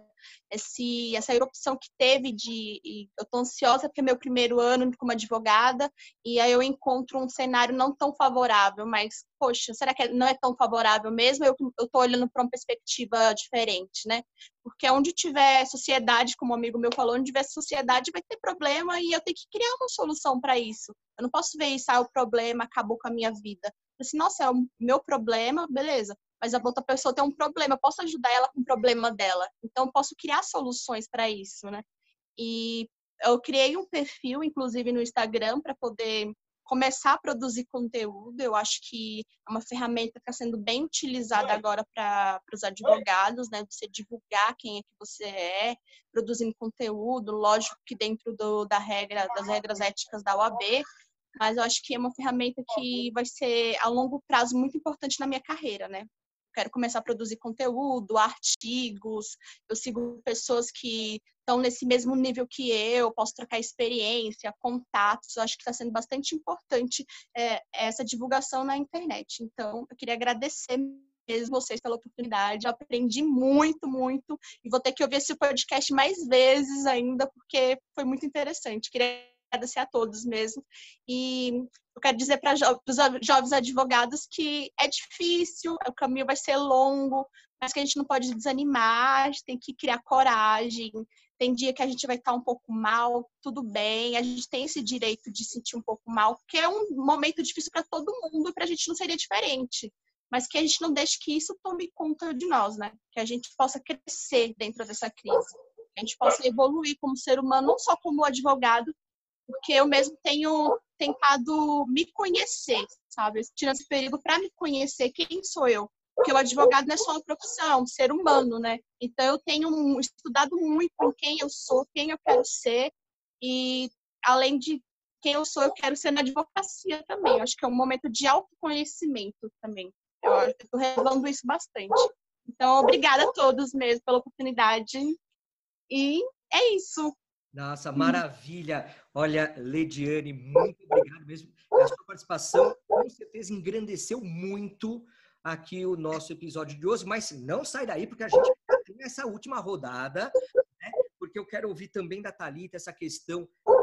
esse, essa erupção que teve de. eu estou ansiosa porque é meu primeiro ano como advogada, e aí eu encontro um cenário não tão favorável, mas, poxa, será que não é tão favorável mesmo? Eu estou olhando para uma perspectiva diferente, né? Porque onde tiver sociedade, como um amigo meu falou, onde tiver sociedade vai ter problema e eu tenho que criar uma solução para isso. Eu não posso ver isso, ah, o problema acabou com a minha vida. Assim, nossa, é o meu problema, beleza. Mas a outra pessoa tem um problema, eu posso ajudar ela com o problema dela. Então, eu posso criar soluções para isso, né? E eu criei um perfil, inclusive, no Instagram, para poder começar a produzir conteúdo. Eu acho que é uma ferramenta que está sendo bem utilizada agora para os advogados, né? Você divulgar quem é que você é, produzindo conteúdo, lógico que dentro do, da regra, das regras éticas da OAB, mas eu acho que é uma ferramenta que vai ser a longo prazo muito importante na minha carreira, né? Quero começar a produzir conteúdo, artigos, eu sigo pessoas que estão nesse mesmo nível que eu, posso trocar experiência, contatos, eu acho que está sendo bastante importante é, essa divulgação na internet. Então, eu queria agradecer mesmo vocês pela oportunidade, eu aprendi muito, muito, e vou ter que ouvir esse podcast mais vezes ainda, porque foi muito interessante. Queria agradecer a todos mesmo. E eu quero dizer para os jovens advogados que é difícil, o caminho vai ser longo, mas que a gente não pode desanimar, a gente tem que criar coragem. Tem dia que a gente vai estar um pouco mal, tudo bem, a gente tem esse direito de sentir um pouco mal, porque é um momento difícil para todo mundo e para a gente não seria diferente. Mas que a gente não deixe que isso tome conta de nós, né? Que a gente possa crescer dentro dessa crise, que a gente possa evoluir como ser humano, não só como advogado, porque eu mesmo tenho tentado me conhecer, sabe? Tirando esse período para me conhecer quem sou eu. Porque o advogado não é só uma profissão, um ser humano, né? Então eu tenho estudado muito em quem eu sou, quem eu quero ser e além de quem eu sou, eu quero ser na advocacia também. Eu acho que é um momento de autoconhecimento também. Eu estou revelando isso bastante. Então, obrigada a todos mesmo pela oportunidade. E é isso. Nossa, maravilha. Olha, Lediane, muito obrigado mesmo. A sua participação com certeza engrandeceu muito aqui o nosso episódio de hoje, mas não sai daí, porque a gente tem essa última rodada, né? porque eu quero ouvir também da Thalita essa questão da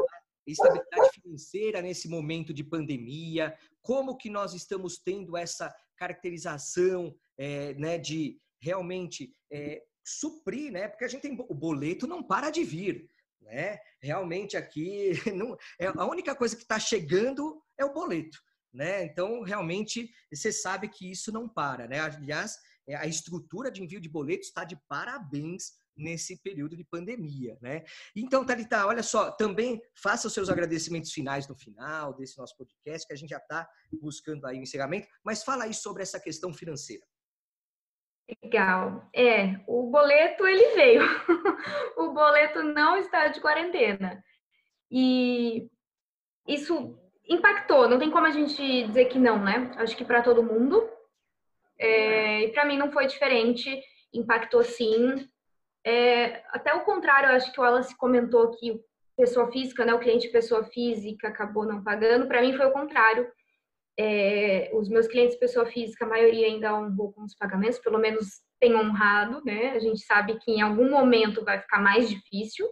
estabilidade financeira nesse momento de pandemia, como que nós estamos tendo essa caracterização é, né, de realmente é, suprir, né? Porque a gente tem o boleto não para de vir né? Realmente aqui não, é a única coisa que está chegando é o boleto, né? Então realmente você sabe que isso não para, né? Aliás, é, a estrutura de envio de boletos está de parabéns nesse período de pandemia, né? Então, Thalita, olha só, também faça os seus agradecimentos finais no final desse nosso podcast, que a gente já está buscando aí o encerramento, mas fala aí sobre essa questão financeira. Legal. É, o boleto ele veio. o boleto não está de quarentena. E isso impactou, não tem como a gente dizer que não, né? Acho que para todo mundo. É, e para mim não foi diferente, impactou sim. É, até o contrário, acho que o Wallace comentou que pessoa física, né, o cliente pessoa física acabou não pagando. Para mim foi o contrário é, os meus clientes, pessoa física, a maioria ainda honrou com os pagamentos, pelo menos tem honrado, né? A gente sabe que em algum momento vai ficar mais difícil.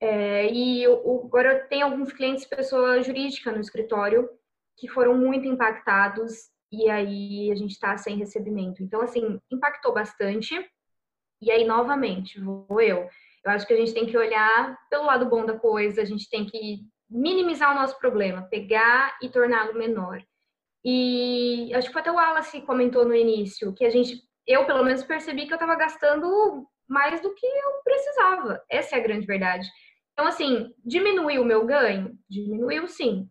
É, e agora eu tenho alguns clientes, pessoa jurídica no escritório, que foram muito impactados e aí a gente está sem recebimento. Então, assim, impactou bastante. E aí, novamente, vou eu. Eu acho que a gente tem que olhar pelo lado bom da coisa, a gente tem que minimizar o nosso problema, pegar e torná-lo menor. E acho que até o Wallace comentou no início que a gente, eu pelo menos percebi que eu estava gastando mais do que eu precisava. Essa é a grande verdade. Então, assim, diminuiu o meu ganho? Diminuiu sim.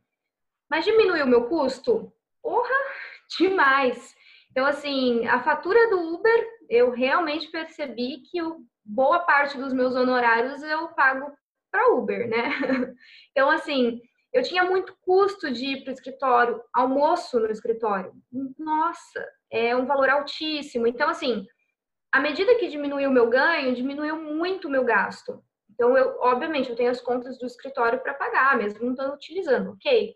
Mas diminuiu o meu custo? Porra, demais. Então, assim, a fatura do Uber, eu realmente percebi que boa parte dos meus honorários eu pago para Uber, né? Então, assim, Eu tinha muito custo de ir para o escritório, almoço no escritório. Nossa, é um valor altíssimo. Então, assim, à medida que diminuiu o meu ganho, diminuiu muito o meu gasto. Então, eu, obviamente, eu tenho as contas do escritório para pagar, mesmo não estou utilizando, ok.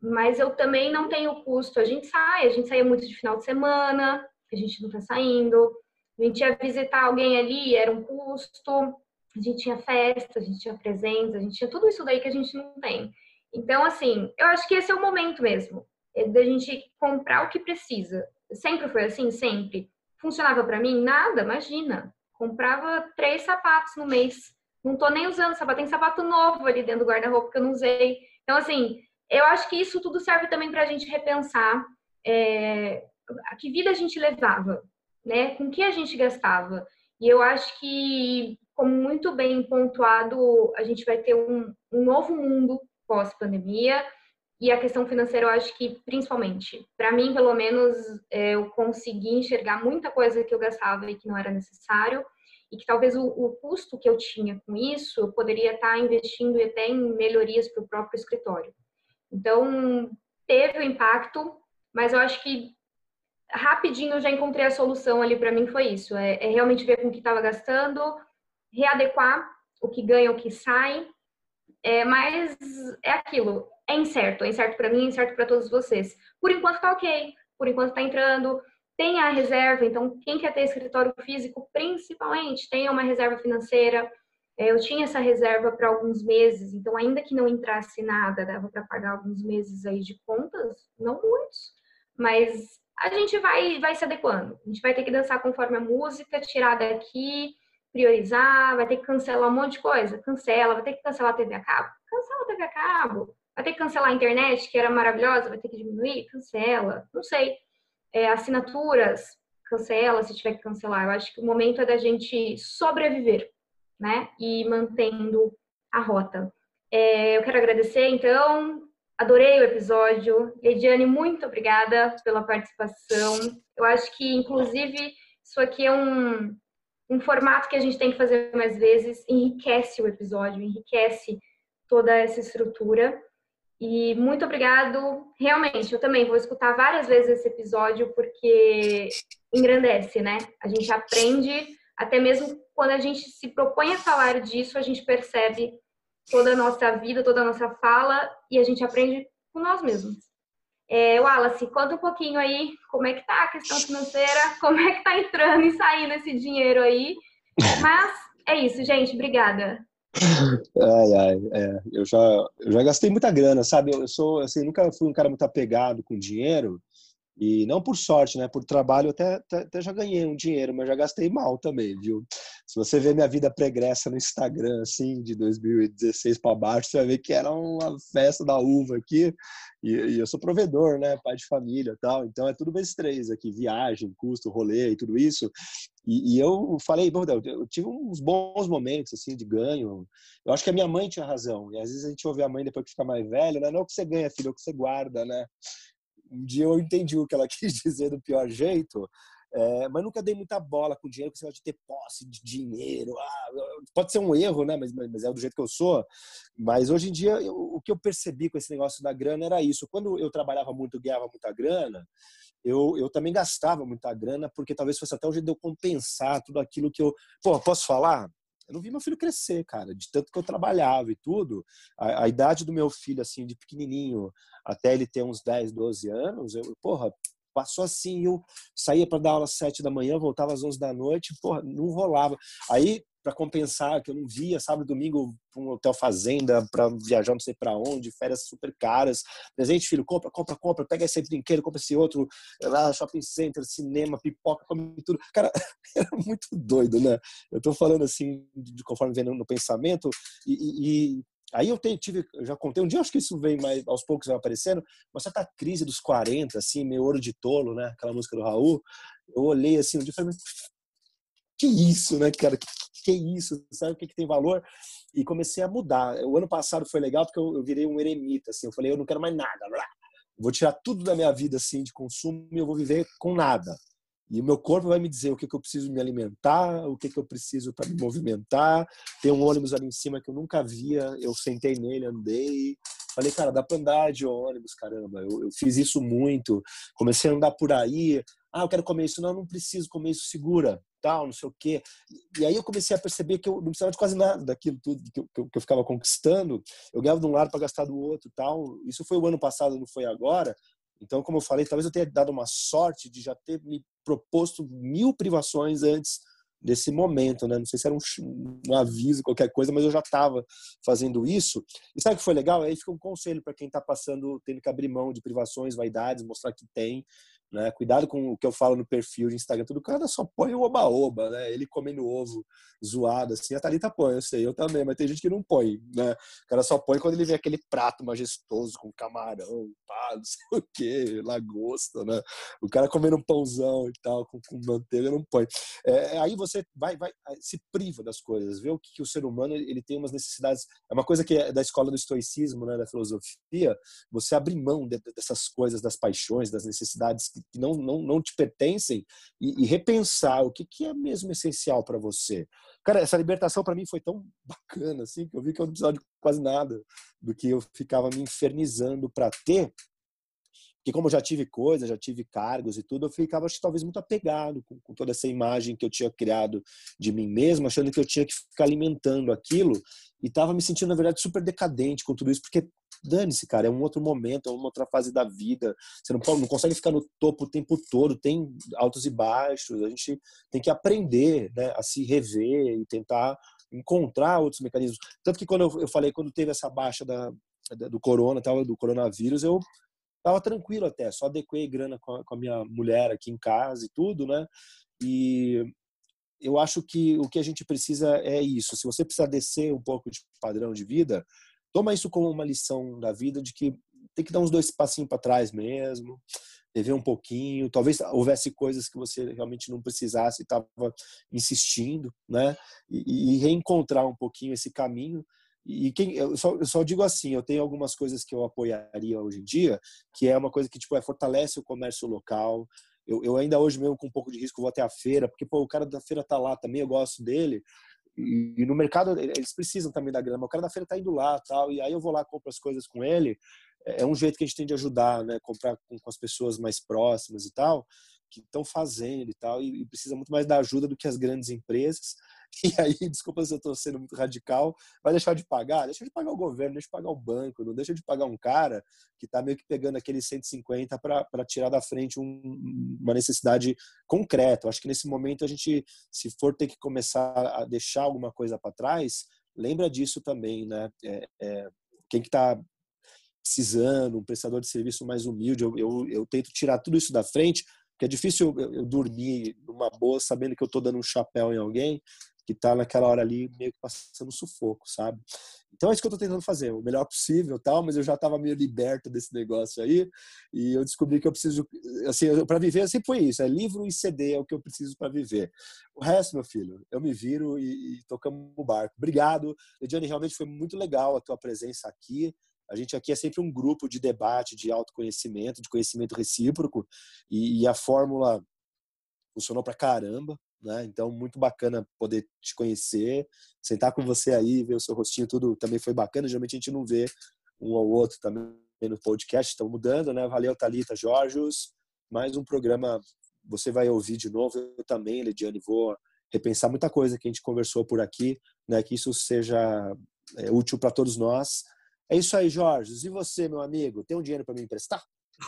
Mas eu também não tenho custo. A gente sai, a gente saía muito de final de semana, a gente não está saindo. A gente ia visitar alguém ali, era um custo. A gente tinha festa, a gente tinha presentes, a gente tinha tudo isso daí que a gente não tem. Então, assim, eu acho que esse é o momento mesmo, é da gente comprar o que precisa. Sempre foi assim, sempre. Funcionava para mim? Nada, imagina. Comprava três sapatos no mês. Não tô nem usando sapato, tem sapato novo ali dentro do guarda-roupa que eu não usei. Então, assim, eu acho que isso tudo serve também para a gente repensar é, a que vida a gente levava, né? Com que a gente gastava. E eu acho que, como muito bem pontuado, a gente vai ter um, um novo mundo pós-pandemia e a questão financeira, eu acho que principalmente, para mim, pelo menos, é, eu consegui enxergar muita coisa que eu gastava e que não era necessário, e que talvez o, o custo que eu tinha com isso, eu poderia estar tá investindo até em melhorias para o próprio escritório. Então, teve o impacto, mas eu acho que rapidinho eu já encontrei a solução ali para mim, foi isso. É, é realmente ver com o que estava gastando, readequar o que ganha, o que sai, é, mas é aquilo, é incerto. É incerto para mim, é incerto para todos vocês. Por enquanto tá ok, por enquanto tá entrando. Tem a reserva, então quem quer ter escritório físico, principalmente, tenha uma reserva financeira. É, eu tinha essa reserva para alguns meses, então ainda que não entrasse nada, dava para pagar alguns meses aí de contas, não muitos, mas a gente vai, vai se adequando. A gente vai ter que dançar conforme a música, tirar daqui, priorizar, vai ter que cancelar um monte de coisa. Cancela, vai ter que cancelar a TV a cabo. Cancela a TV a cabo. Vai ter que cancelar a internet, que era maravilhosa, vai ter que diminuir? Cancela. Não sei. É, assinaturas, cancela se tiver que cancelar. Eu acho que o momento é da gente sobreviver, né? E mantendo a rota. É, eu quero agradecer, então. Adorei o episódio. Ediane, muito obrigada pela participação. Eu acho que, inclusive, isso aqui é um, um formato que a gente tem que fazer mais vezes, enriquece o episódio, enriquece toda essa estrutura. E muito obrigado. Realmente, eu também vou escutar várias vezes esse episódio porque engrandece, né? A gente aprende, até mesmo quando a gente se propõe a falar disso, a gente percebe toda a nossa vida, toda a nossa fala e a gente aprende com nós mesmos. É, Wallace, conta um pouquinho aí como é que tá a questão financeira, como é que tá entrando e saindo esse dinheiro aí. Mas é isso, gente. Obrigada. Ai, ai, é. eu, já, eu já gastei muita grana, sabe? Eu, sou, assim, nunca fui um cara muito apegado com dinheiro. E não por sorte, né? Por trabalho, até, até, até, já ganhei um dinheiro, mas já gastei mal também, viu? Se você ver minha vida pregressa no Instagram, assim, de 2016 para baixo, você vai ver que era uma festa da uva aqui. E, e, eu sou provedor, né? Pai de família tal. Então é tudo vezes três aqui: viagem, custo, rolê e tudo isso. E, e eu falei, bom, eu tive uns bons momentos, assim, de ganho. Eu acho que a minha mãe tinha razão. E às vezes a gente ouve a mãe depois que fica mais velho, né? Não é o que você ganha, filho, é o que você guarda, né? Um dia eu entendi o que ela quis dizer do pior jeito, é, mas nunca dei muita bola com dinheiro, com esse negócio de ter posse de dinheiro. Ah, pode ser um erro, né? Mas, mas, é do jeito que eu sou. Mas hoje em dia, eu, o que eu percebi com esse negócio da grana era isso. Quando eu trabalhava muito, ganhava muita grana, eu, eu também gastava muita grana, porque talvez fosse até o jeito de eu compensar tudo aquilo que eu. Pô, posso falar? Eu não vi meu filho crescer, cara, de tanto que eu trabalhava e tudo. A, a, idade do meu filho, assim, de pequenininho, até ele ter uns 10, 12 anos, eu, porra, passou assim, eu saía para dar aula às 7 da manhã, voltava às 11 da noite, porra, não rolava. Aí para compensar que eu não via sábado domingo para um hotel fazenda para viajar não sei para onde férias super caras presente filho compra compra compra pega esse brinquedo compra esse outro lá shopping center cinema pipoca come tudo cara era muito doido né eu tô falando assim de conforme vendo no pensamento e, e, e Aí eu tive, eu já contei um dia, acho que isso vem mais aos poucos vai aparecendo, uma certa crise dos 40, assim, meio ouro de tolo, né? Aquela música do Raul. Eu olhei assim um dia e falei, que isso, né, cara? Que isso? Sabe o que, que tem valor? E comecei a mudar. O ano passado foi legal porque eu, eu virei um eremita, assim. Eu falei, eu não quero mais nada. Vou tirar tudo da minha vida, assim, de consumo e eu vou viver com nada. E o meu corpo vai me dizer o que, que eu preciso me alimentar, o que, que eu preciso para me movimentar. Tem um ônibus ali em cima que eu nunca via, eu sentei nele, andei. Falei, cara, dá para andar de ônibus, caramba. Eu, eu, fiz isso muito. Comecei a andar por aí. Ah, eu quero comer isso. Não, não preciso comer isso. Segura, tal, não sei o quê. E aí eu comecei a perceber que eu não precisava de quase nada daquilo tudo que eu, que eu ficava conquistando. Eu ganhava de um lado para gastar do outro, tal. Isso foi o ano passado, não foi agora. Então, como eu falei, talvez eu tenha dado uma sorte de já ter me proposto mil privações antes desse momento, né? Não sei se era um, um aviso, qualquer coisa, mas eu já estava fazendo isso. E sabe o que foi legal? Aí fica um conselho para quem está passando, tendo que abrir mão de privações, vaidades, mostrar que tem, né? Cuidado com o que eu falo no perfil de Instagram. Todo cara só põe o oba-oba, né? Ele comendo ovo zoado, assim. A Thalita põe, eu sei, eu também, mas tem gente que não põe, né? O cara só põe quando ele vê aquele prato majestoso com camarão, pá, não sei o quê, lagosta, né? O cara comendo um pãozão e tal, com, com manteiga, não põe. É, aí você vai, vai, se priva das coisas, vê o que, que o ser humano ele tem umas necessidades. É uma coisa que é da escola do estoicismo, né? Da filosofia, você abrir mão de, dessas coisas, das paixões, das necessidades que que não, não, não te pertencem e, e repensar o que, que é mesmo essencial para você. Cara, essa libertação para mim foi tão bacana assim que eu vi que eu não precisava de quase nada do que eu ficava me infernizando para ter. Porque como já tive coisas, já tive cargos e tudo, eu ficava acho, talvez muito apegado com, com toda essa imagem que eu tinha criado de mim mesmo, achando que eu tinha que ficar alimentando aquilo e estava me sentindo na verdade super decadente com tudo isso, porque dane-se, cara, é um outro momento, é uma outra fase da vida. Você não, pode, não consegue ficar no topo o tempo todo, tem altos e baixos. A gente tem que aprender né, a se rever e tentar encontrar outros mecanismos. Tanto que quando eu, eu falei, quando teve essa baixa da, da do corona, tal, do coronavírus, eu tava tranquilo até, só adequei grana com a, com a minha mulher aqui em casa e tudo, né? E eu acho que o que a gente precisa é isso. Se você precisar descer um pouco de padrão de vida, toma isso como uma lição da vida de que tem que dar uns dois passinhos para trás mesmo, rever um pouquinho. Talvez houvesse coisas que você realmente não precisasse estava insistindo, né? E, e, reencontrar um pouquinho esse caminho. E quem, eu, só, eu só digo assim, eu tenho algumas coisas que eu apoiaria hoje em dia, que é uma coisa que tipo é fortalece o comércio local. Eu, eu ainda hoje mesmo com um pouco de risco vou até a feira, porque pô, o cara da feira tá lá também, eu gosto dele. E, e, no mercado eles precisam também da grama. O cara da feira tá indo lá, tal, e aí eu vou lá compro as coisas com ele. É, é um jeito que a gente tem de ajudar, né? Comprar com, com as pessoas mais próximas e tal, que estão fazendo e tal, e, e precisa muito mais da ajuda do que as grandes empresas. E aí, desculpa se eu estou sendo muito radical, vai deixar de pagar? Deixa de pagar o governo, deixa de pagar o banco, não deixa de pagar um cara que está meio que pegando aqueles 150 para tirar da frente um, uma necessidade concreta. Eu acho que nesse momento a gente, se for ter que começar a deixar alguma coisa para trás, lembra disso também, né? É, é, quem que está precisando, um prestador de serviço mais humilde, eu, eu, eu tento tirar tudo isso da frente, porque é difícil eu, eu dormir numa boa sabendo que eu estou dando um chapéu em alguém, que está naquela hora ali meio que passando sufoco, sabe? Então é isso que eu estou tentando fazer, o melhor possível, tal, mas eu já estava meio liberto desse negócio aí e eu descobri que eu preciso, assim, para viver sempre foi isso, é livro e CD é o que eu preciso para viver. O resto, meu filho, eu me viro e, e tocamos o barco. Obrigado, Ediane, realmente foi muito legal a tua presença aqui. A gente aqui é sempre um grupo de debate, de autoconhecimento, de conhecimento recíproco e, e a fórmula funcionou para caramba. Né? Então, muito bacana poder te conhecer, sentar com você aí, ver o seu rostinho, tudo também foi bacana. Geralmente a gente não vê um ou outro também no podcast, estão mudando, né? Valeu, Thalita, Jorgos. Mais um programa você vai ouvir de novo. Eu também, Lidiane, vou repensar muita coisa que a gente conversou por aqui, né? Que isso seja é, útil para todos nós. É isso aí, Jorge. E você, meu amigo, tem um dinheiro para me emprestar?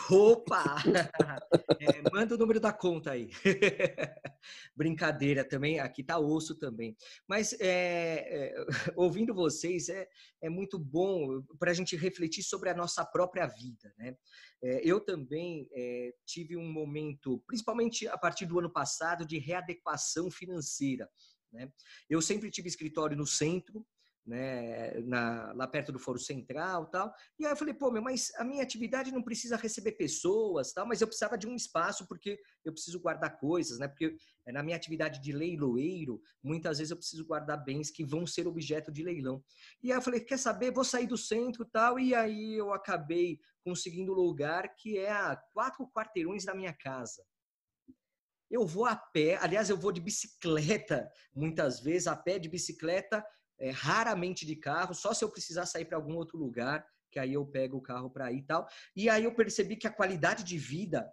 Opa! É, manda o número da conta aí. Brincadeira também, aqui tá osso também. Mas é, é, ouvindo vocês é, é muito bom para a gente refletir sobre a nossa própria vida. Né? É, eu também é, tive um momento, principalmente a partir do ano passado, de readequação financeira. Né? Eu sempre tive escritório no centro, né, na, lá perto do Foro Central tal. E aí eu falei, pô, meu, mas a minha atividade não precisa receber pessoas, tal, mas eu precisava de um espaço porque eu preciso guardar coisas, né? Porque eh, na minha atividade de leiloeiro, muitas vezes eu preciso guardar bens que vão ser objeto de leilão. E aí eu falei, quer saber? Vou sair do centro tal. E aí eu acabei conseguindo lugar que é a quatro quarteirões da minha casa. Eu vou a pé, aliás, eu vou de bicicleta, muitas vezes, a pé de bicicleta, é, raramente de carro, só se eu precisar sair para algum outro lugar, que aí eu pego o carro para ir e tal. E aí eu percebi que a qualidade de vida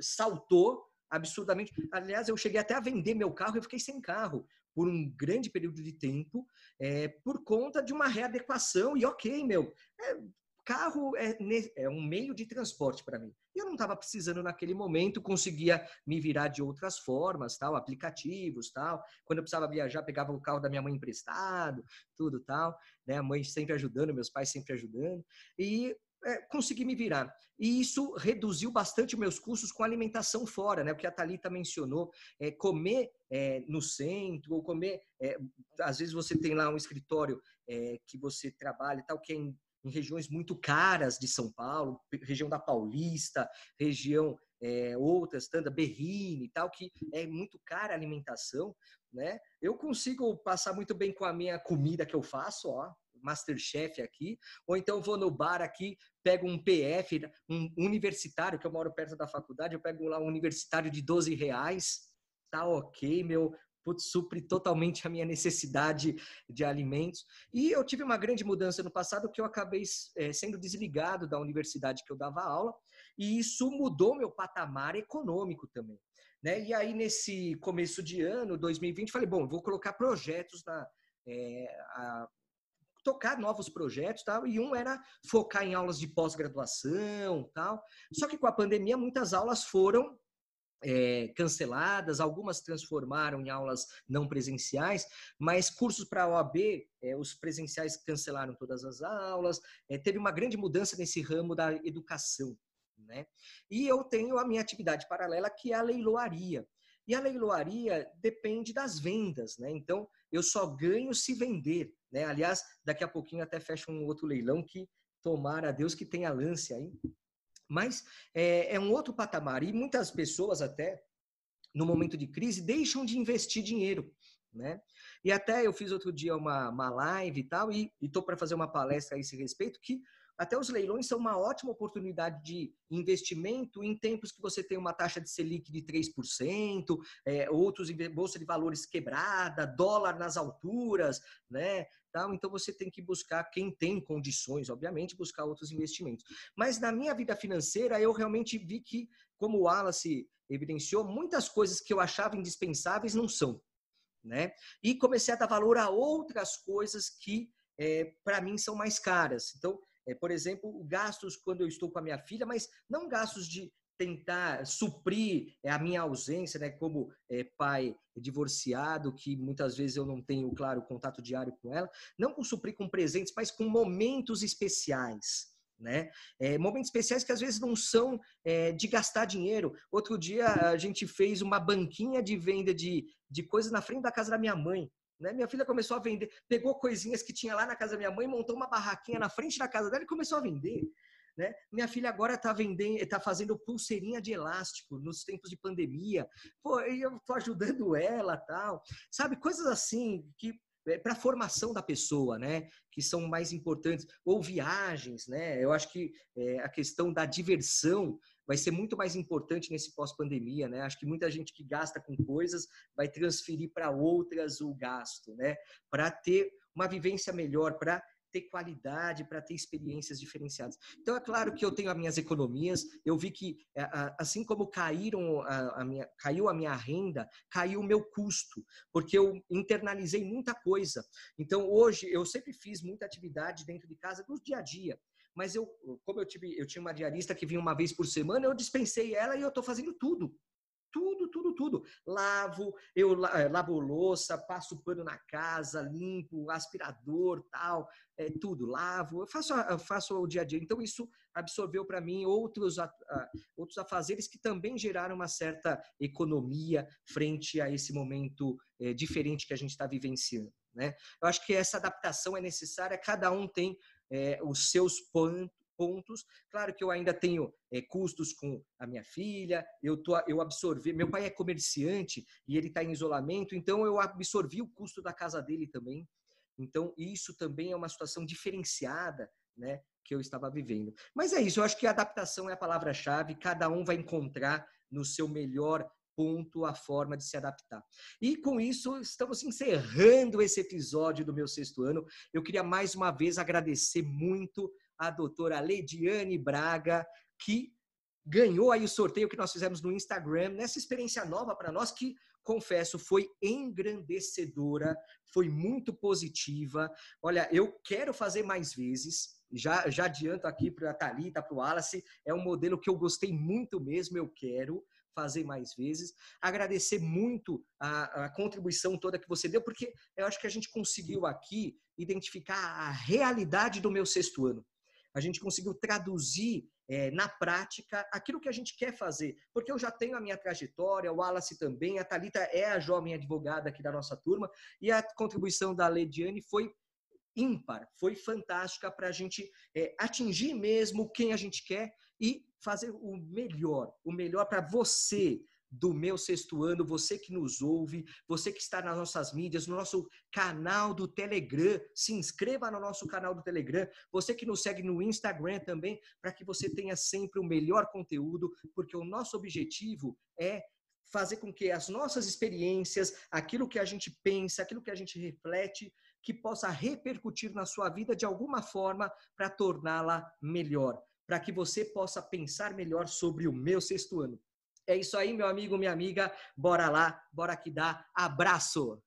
saltou absurdamente. Aliás, eu cheguei até a vender meu carro e fiquei sem carro por um grande período de tempo, é, por conta de uma readequação. E ok, meu, é, carro é, é, um meio de transporte para mim. E eu não estava precisando naquele momento, conseguia me virar de outras formas, tal, aplicativos, tal. Quando eu precisava viajar, pegava o carro da minha mãe emprestado, tudo tal, né? A mãe sempre ajudando, meus pais sempre ajudando. E é, consegui me virar. E isso reduziu bastante meus custos com alimentação fora, né? O que a Thalita mencionou, é, comer é, no centro, ou comer. É, às vezes você tem lá um escritório é, que você trabalha tal, que é em, em, regiões muito caras de São Paulo, região da Paulista, região é, outras, tanta Berrine e tal, que é muito cara a alimentação, né? Eu consigo passar muito bem com a minha comida que eu faço, ó, Masterchef aqui, ou então vou no bar aqui, pego um PF, um universitário, que eu moro perto da faculdade, eu pego lá um universitário de 12 reais, tá ok, meu, putz, supre totalmente a minha necessidade de alimentos. E eu tive uma grande mudança no passado que eu acabei é, sendo desligado da universidade que eu dava aula, e isso mudou meu patamar econômico também. Né? E aí, nesse começo de ano, 2020, falei, bom, vou colocar projetos na, é, a, tocar novos projetos tal, e um era focar em aulas de pós-graduação tal. Só que com a pandemia muitas aulas foram é, canceladas, algumas transformaram em aulas não presenciais, mas cursos para a OAB, é, os presenciais cancelaram todas as aulas, é, teve uma grande mudança nesse ramo da educação. Né? E eu tenho a minha atividade paralela, que é a leiloaria. E a leiloaria depende das vendas, né? Então, eu só ganho se vender, né? Aliás, daqui a pouquinho até fecha um outro leilão que tomara a Deus que tenha lance aí. Mas é, é um outro patamar e muitas pessoas até no momento de crise deixam de investir dinheiro, né? E até eu fiz outro dia uma, uma live e tal e estou para fazer uma palestra a esse respeito que até os leilões são uma ótima oportunidade de investimento em tempos que você tem uma taxa de Selic de 3%, é, outros bolsa de valores quebrada, dólar nas alturas, né? Então você tem que buscar quem tem condições, obviamente, buscar outros investimentos. Mas na minha vida financeira eu realmente vi que, como o Wallace evidenciou, muitas coisas que eu achava indispensáveis não são, né? E comecei a dar valor a outras coisas que é, para mim são mais caras. Então é, por exemplo, gastos quando eu estou com a minha filha, mas não gastos de tentar suprir é, a minha ausência, né, como é, pai divorciado, que muitas vezes eu não tenho, claro, contato diário com ela, não com suprir com presentes, mas com momentos especiais. Né? É, momentos especiais que às vezes não são é, de gastar dinheiro. Outro dia a gente fez uma banquinha de venda de, de coisas na frente da casa da minha mãe. Né? Minha filha começou a vender, pegou coisinhas que tinha lá na casa da minha mãe, montou uma barraquinha na frente da casa dela e começou a vender. Né? Minha filha agora está vendendo, está fazendo pulseirinha de elástico nos tempos de pandemia. Pô, eu estou ajudando ela, tal. Sabe, coisas assim que é, para a formação da pessoa, né, que são mais importantes, ou viagens, né, eu acho que é, a questão da diversão vai ser muito mais importante nesse pós-pandemia, né? Acho que muita gente que gasta com coisas vai transferir para outras o gasto, né? Para ter uma vivência melhor, para ter qualidade, para ter experiências diferenciadas. Então, é claro que eu tenho as minhas economias, eu vi que, é, assim como caíram a, minha, caiu a minha renda, caiu o meu custo, porque eu internalizei muita coisa. Então, hoje, eu sempre fiz muita atividade dentro de casa, no dia a dia. Mas eu, como eu tive, eu tinha uma diarista que vinha uma vez por semana, eu dispensei ela e eu estou fazendo tudo. Tudo, tudo, tudo. Lavo, eu eh, lavo louça, passo pano na casa, limpo, aspirador, tal, é, tudo. Lavo, eu faço, eu faço o dia a dia. Então, isso absorveu para mim outros, outros afazeres que também geraram uma certa economia frente a esse momento é, diferente que a gente está vivenciando. Né? Eu acho que essa adaptação é necessária, cada um tem é, os seus pontos. Claro que eu ainda tenho é, custos com a minha filha, eu, tô, eu absorvi. Meu pai é comerciante e ele está em isolamento, então eu absorvi o custo da casa dele também. Então, isso também é uma situação diferenciada, né? Que eu estava vivendo. Mas é isso, eu acho que adaptação é a palavra-chave, cada um vai encontrar no seu melhor ponto a forma de se adaptar. E com isso, estamos encerrando esse episódio do meu sexto ano. Eu queria mais uma vez agradecer muito a doutora Lediane Braga, que ganhou aí o sorteio que nós fizemos no Instagram, nessa experiência nova para nós que confesso, foi engrandecedora, foi muito positiva. Olha, eu quero fazer mais vezes. Já, já adianto aqui para a Thalita, para o Wallace, é um modelo que eu gostei muito mesmo, eu quero fazer mais vezes. Agradecer muito a, a, contribuição toda que você deu, porque eu acho que a gente conseguiu aqui identificar a realidade do meu sexto ano. A gente conseguiu traduzir é, na prática aquilo que a gente quer fazer. Porque eu já tenho a minha trajetória, o Wallace também, a Talita é a jovem advogada aqui da nossa turma, e a contribuição da Lediane foi ímpar, foi fantástica para a gente é, atingir mesmo quem a gente quer e fazer o melhor, o melhor para você, do meu sexto ano, você que nos ouve, você que está nas nossas mídias, no nosso canal do Telegram, se inscreva no nosso canal do Telegram, você que nos segue no Instagram também, para que você tenha sempre o melhor conteúdo, porque o nosso objetivo é fazer com que as nossas experiências, aquilo que a gente pensa, aquilo que a gente reflete, que possa repercutir na sua vida de alguma forma para torná-la melhor, para que você possa pensar melhor sobre o meu sexto ano. É isso aí, meu amigo, minha amiga. Bora lá, bora que dá. Abraço!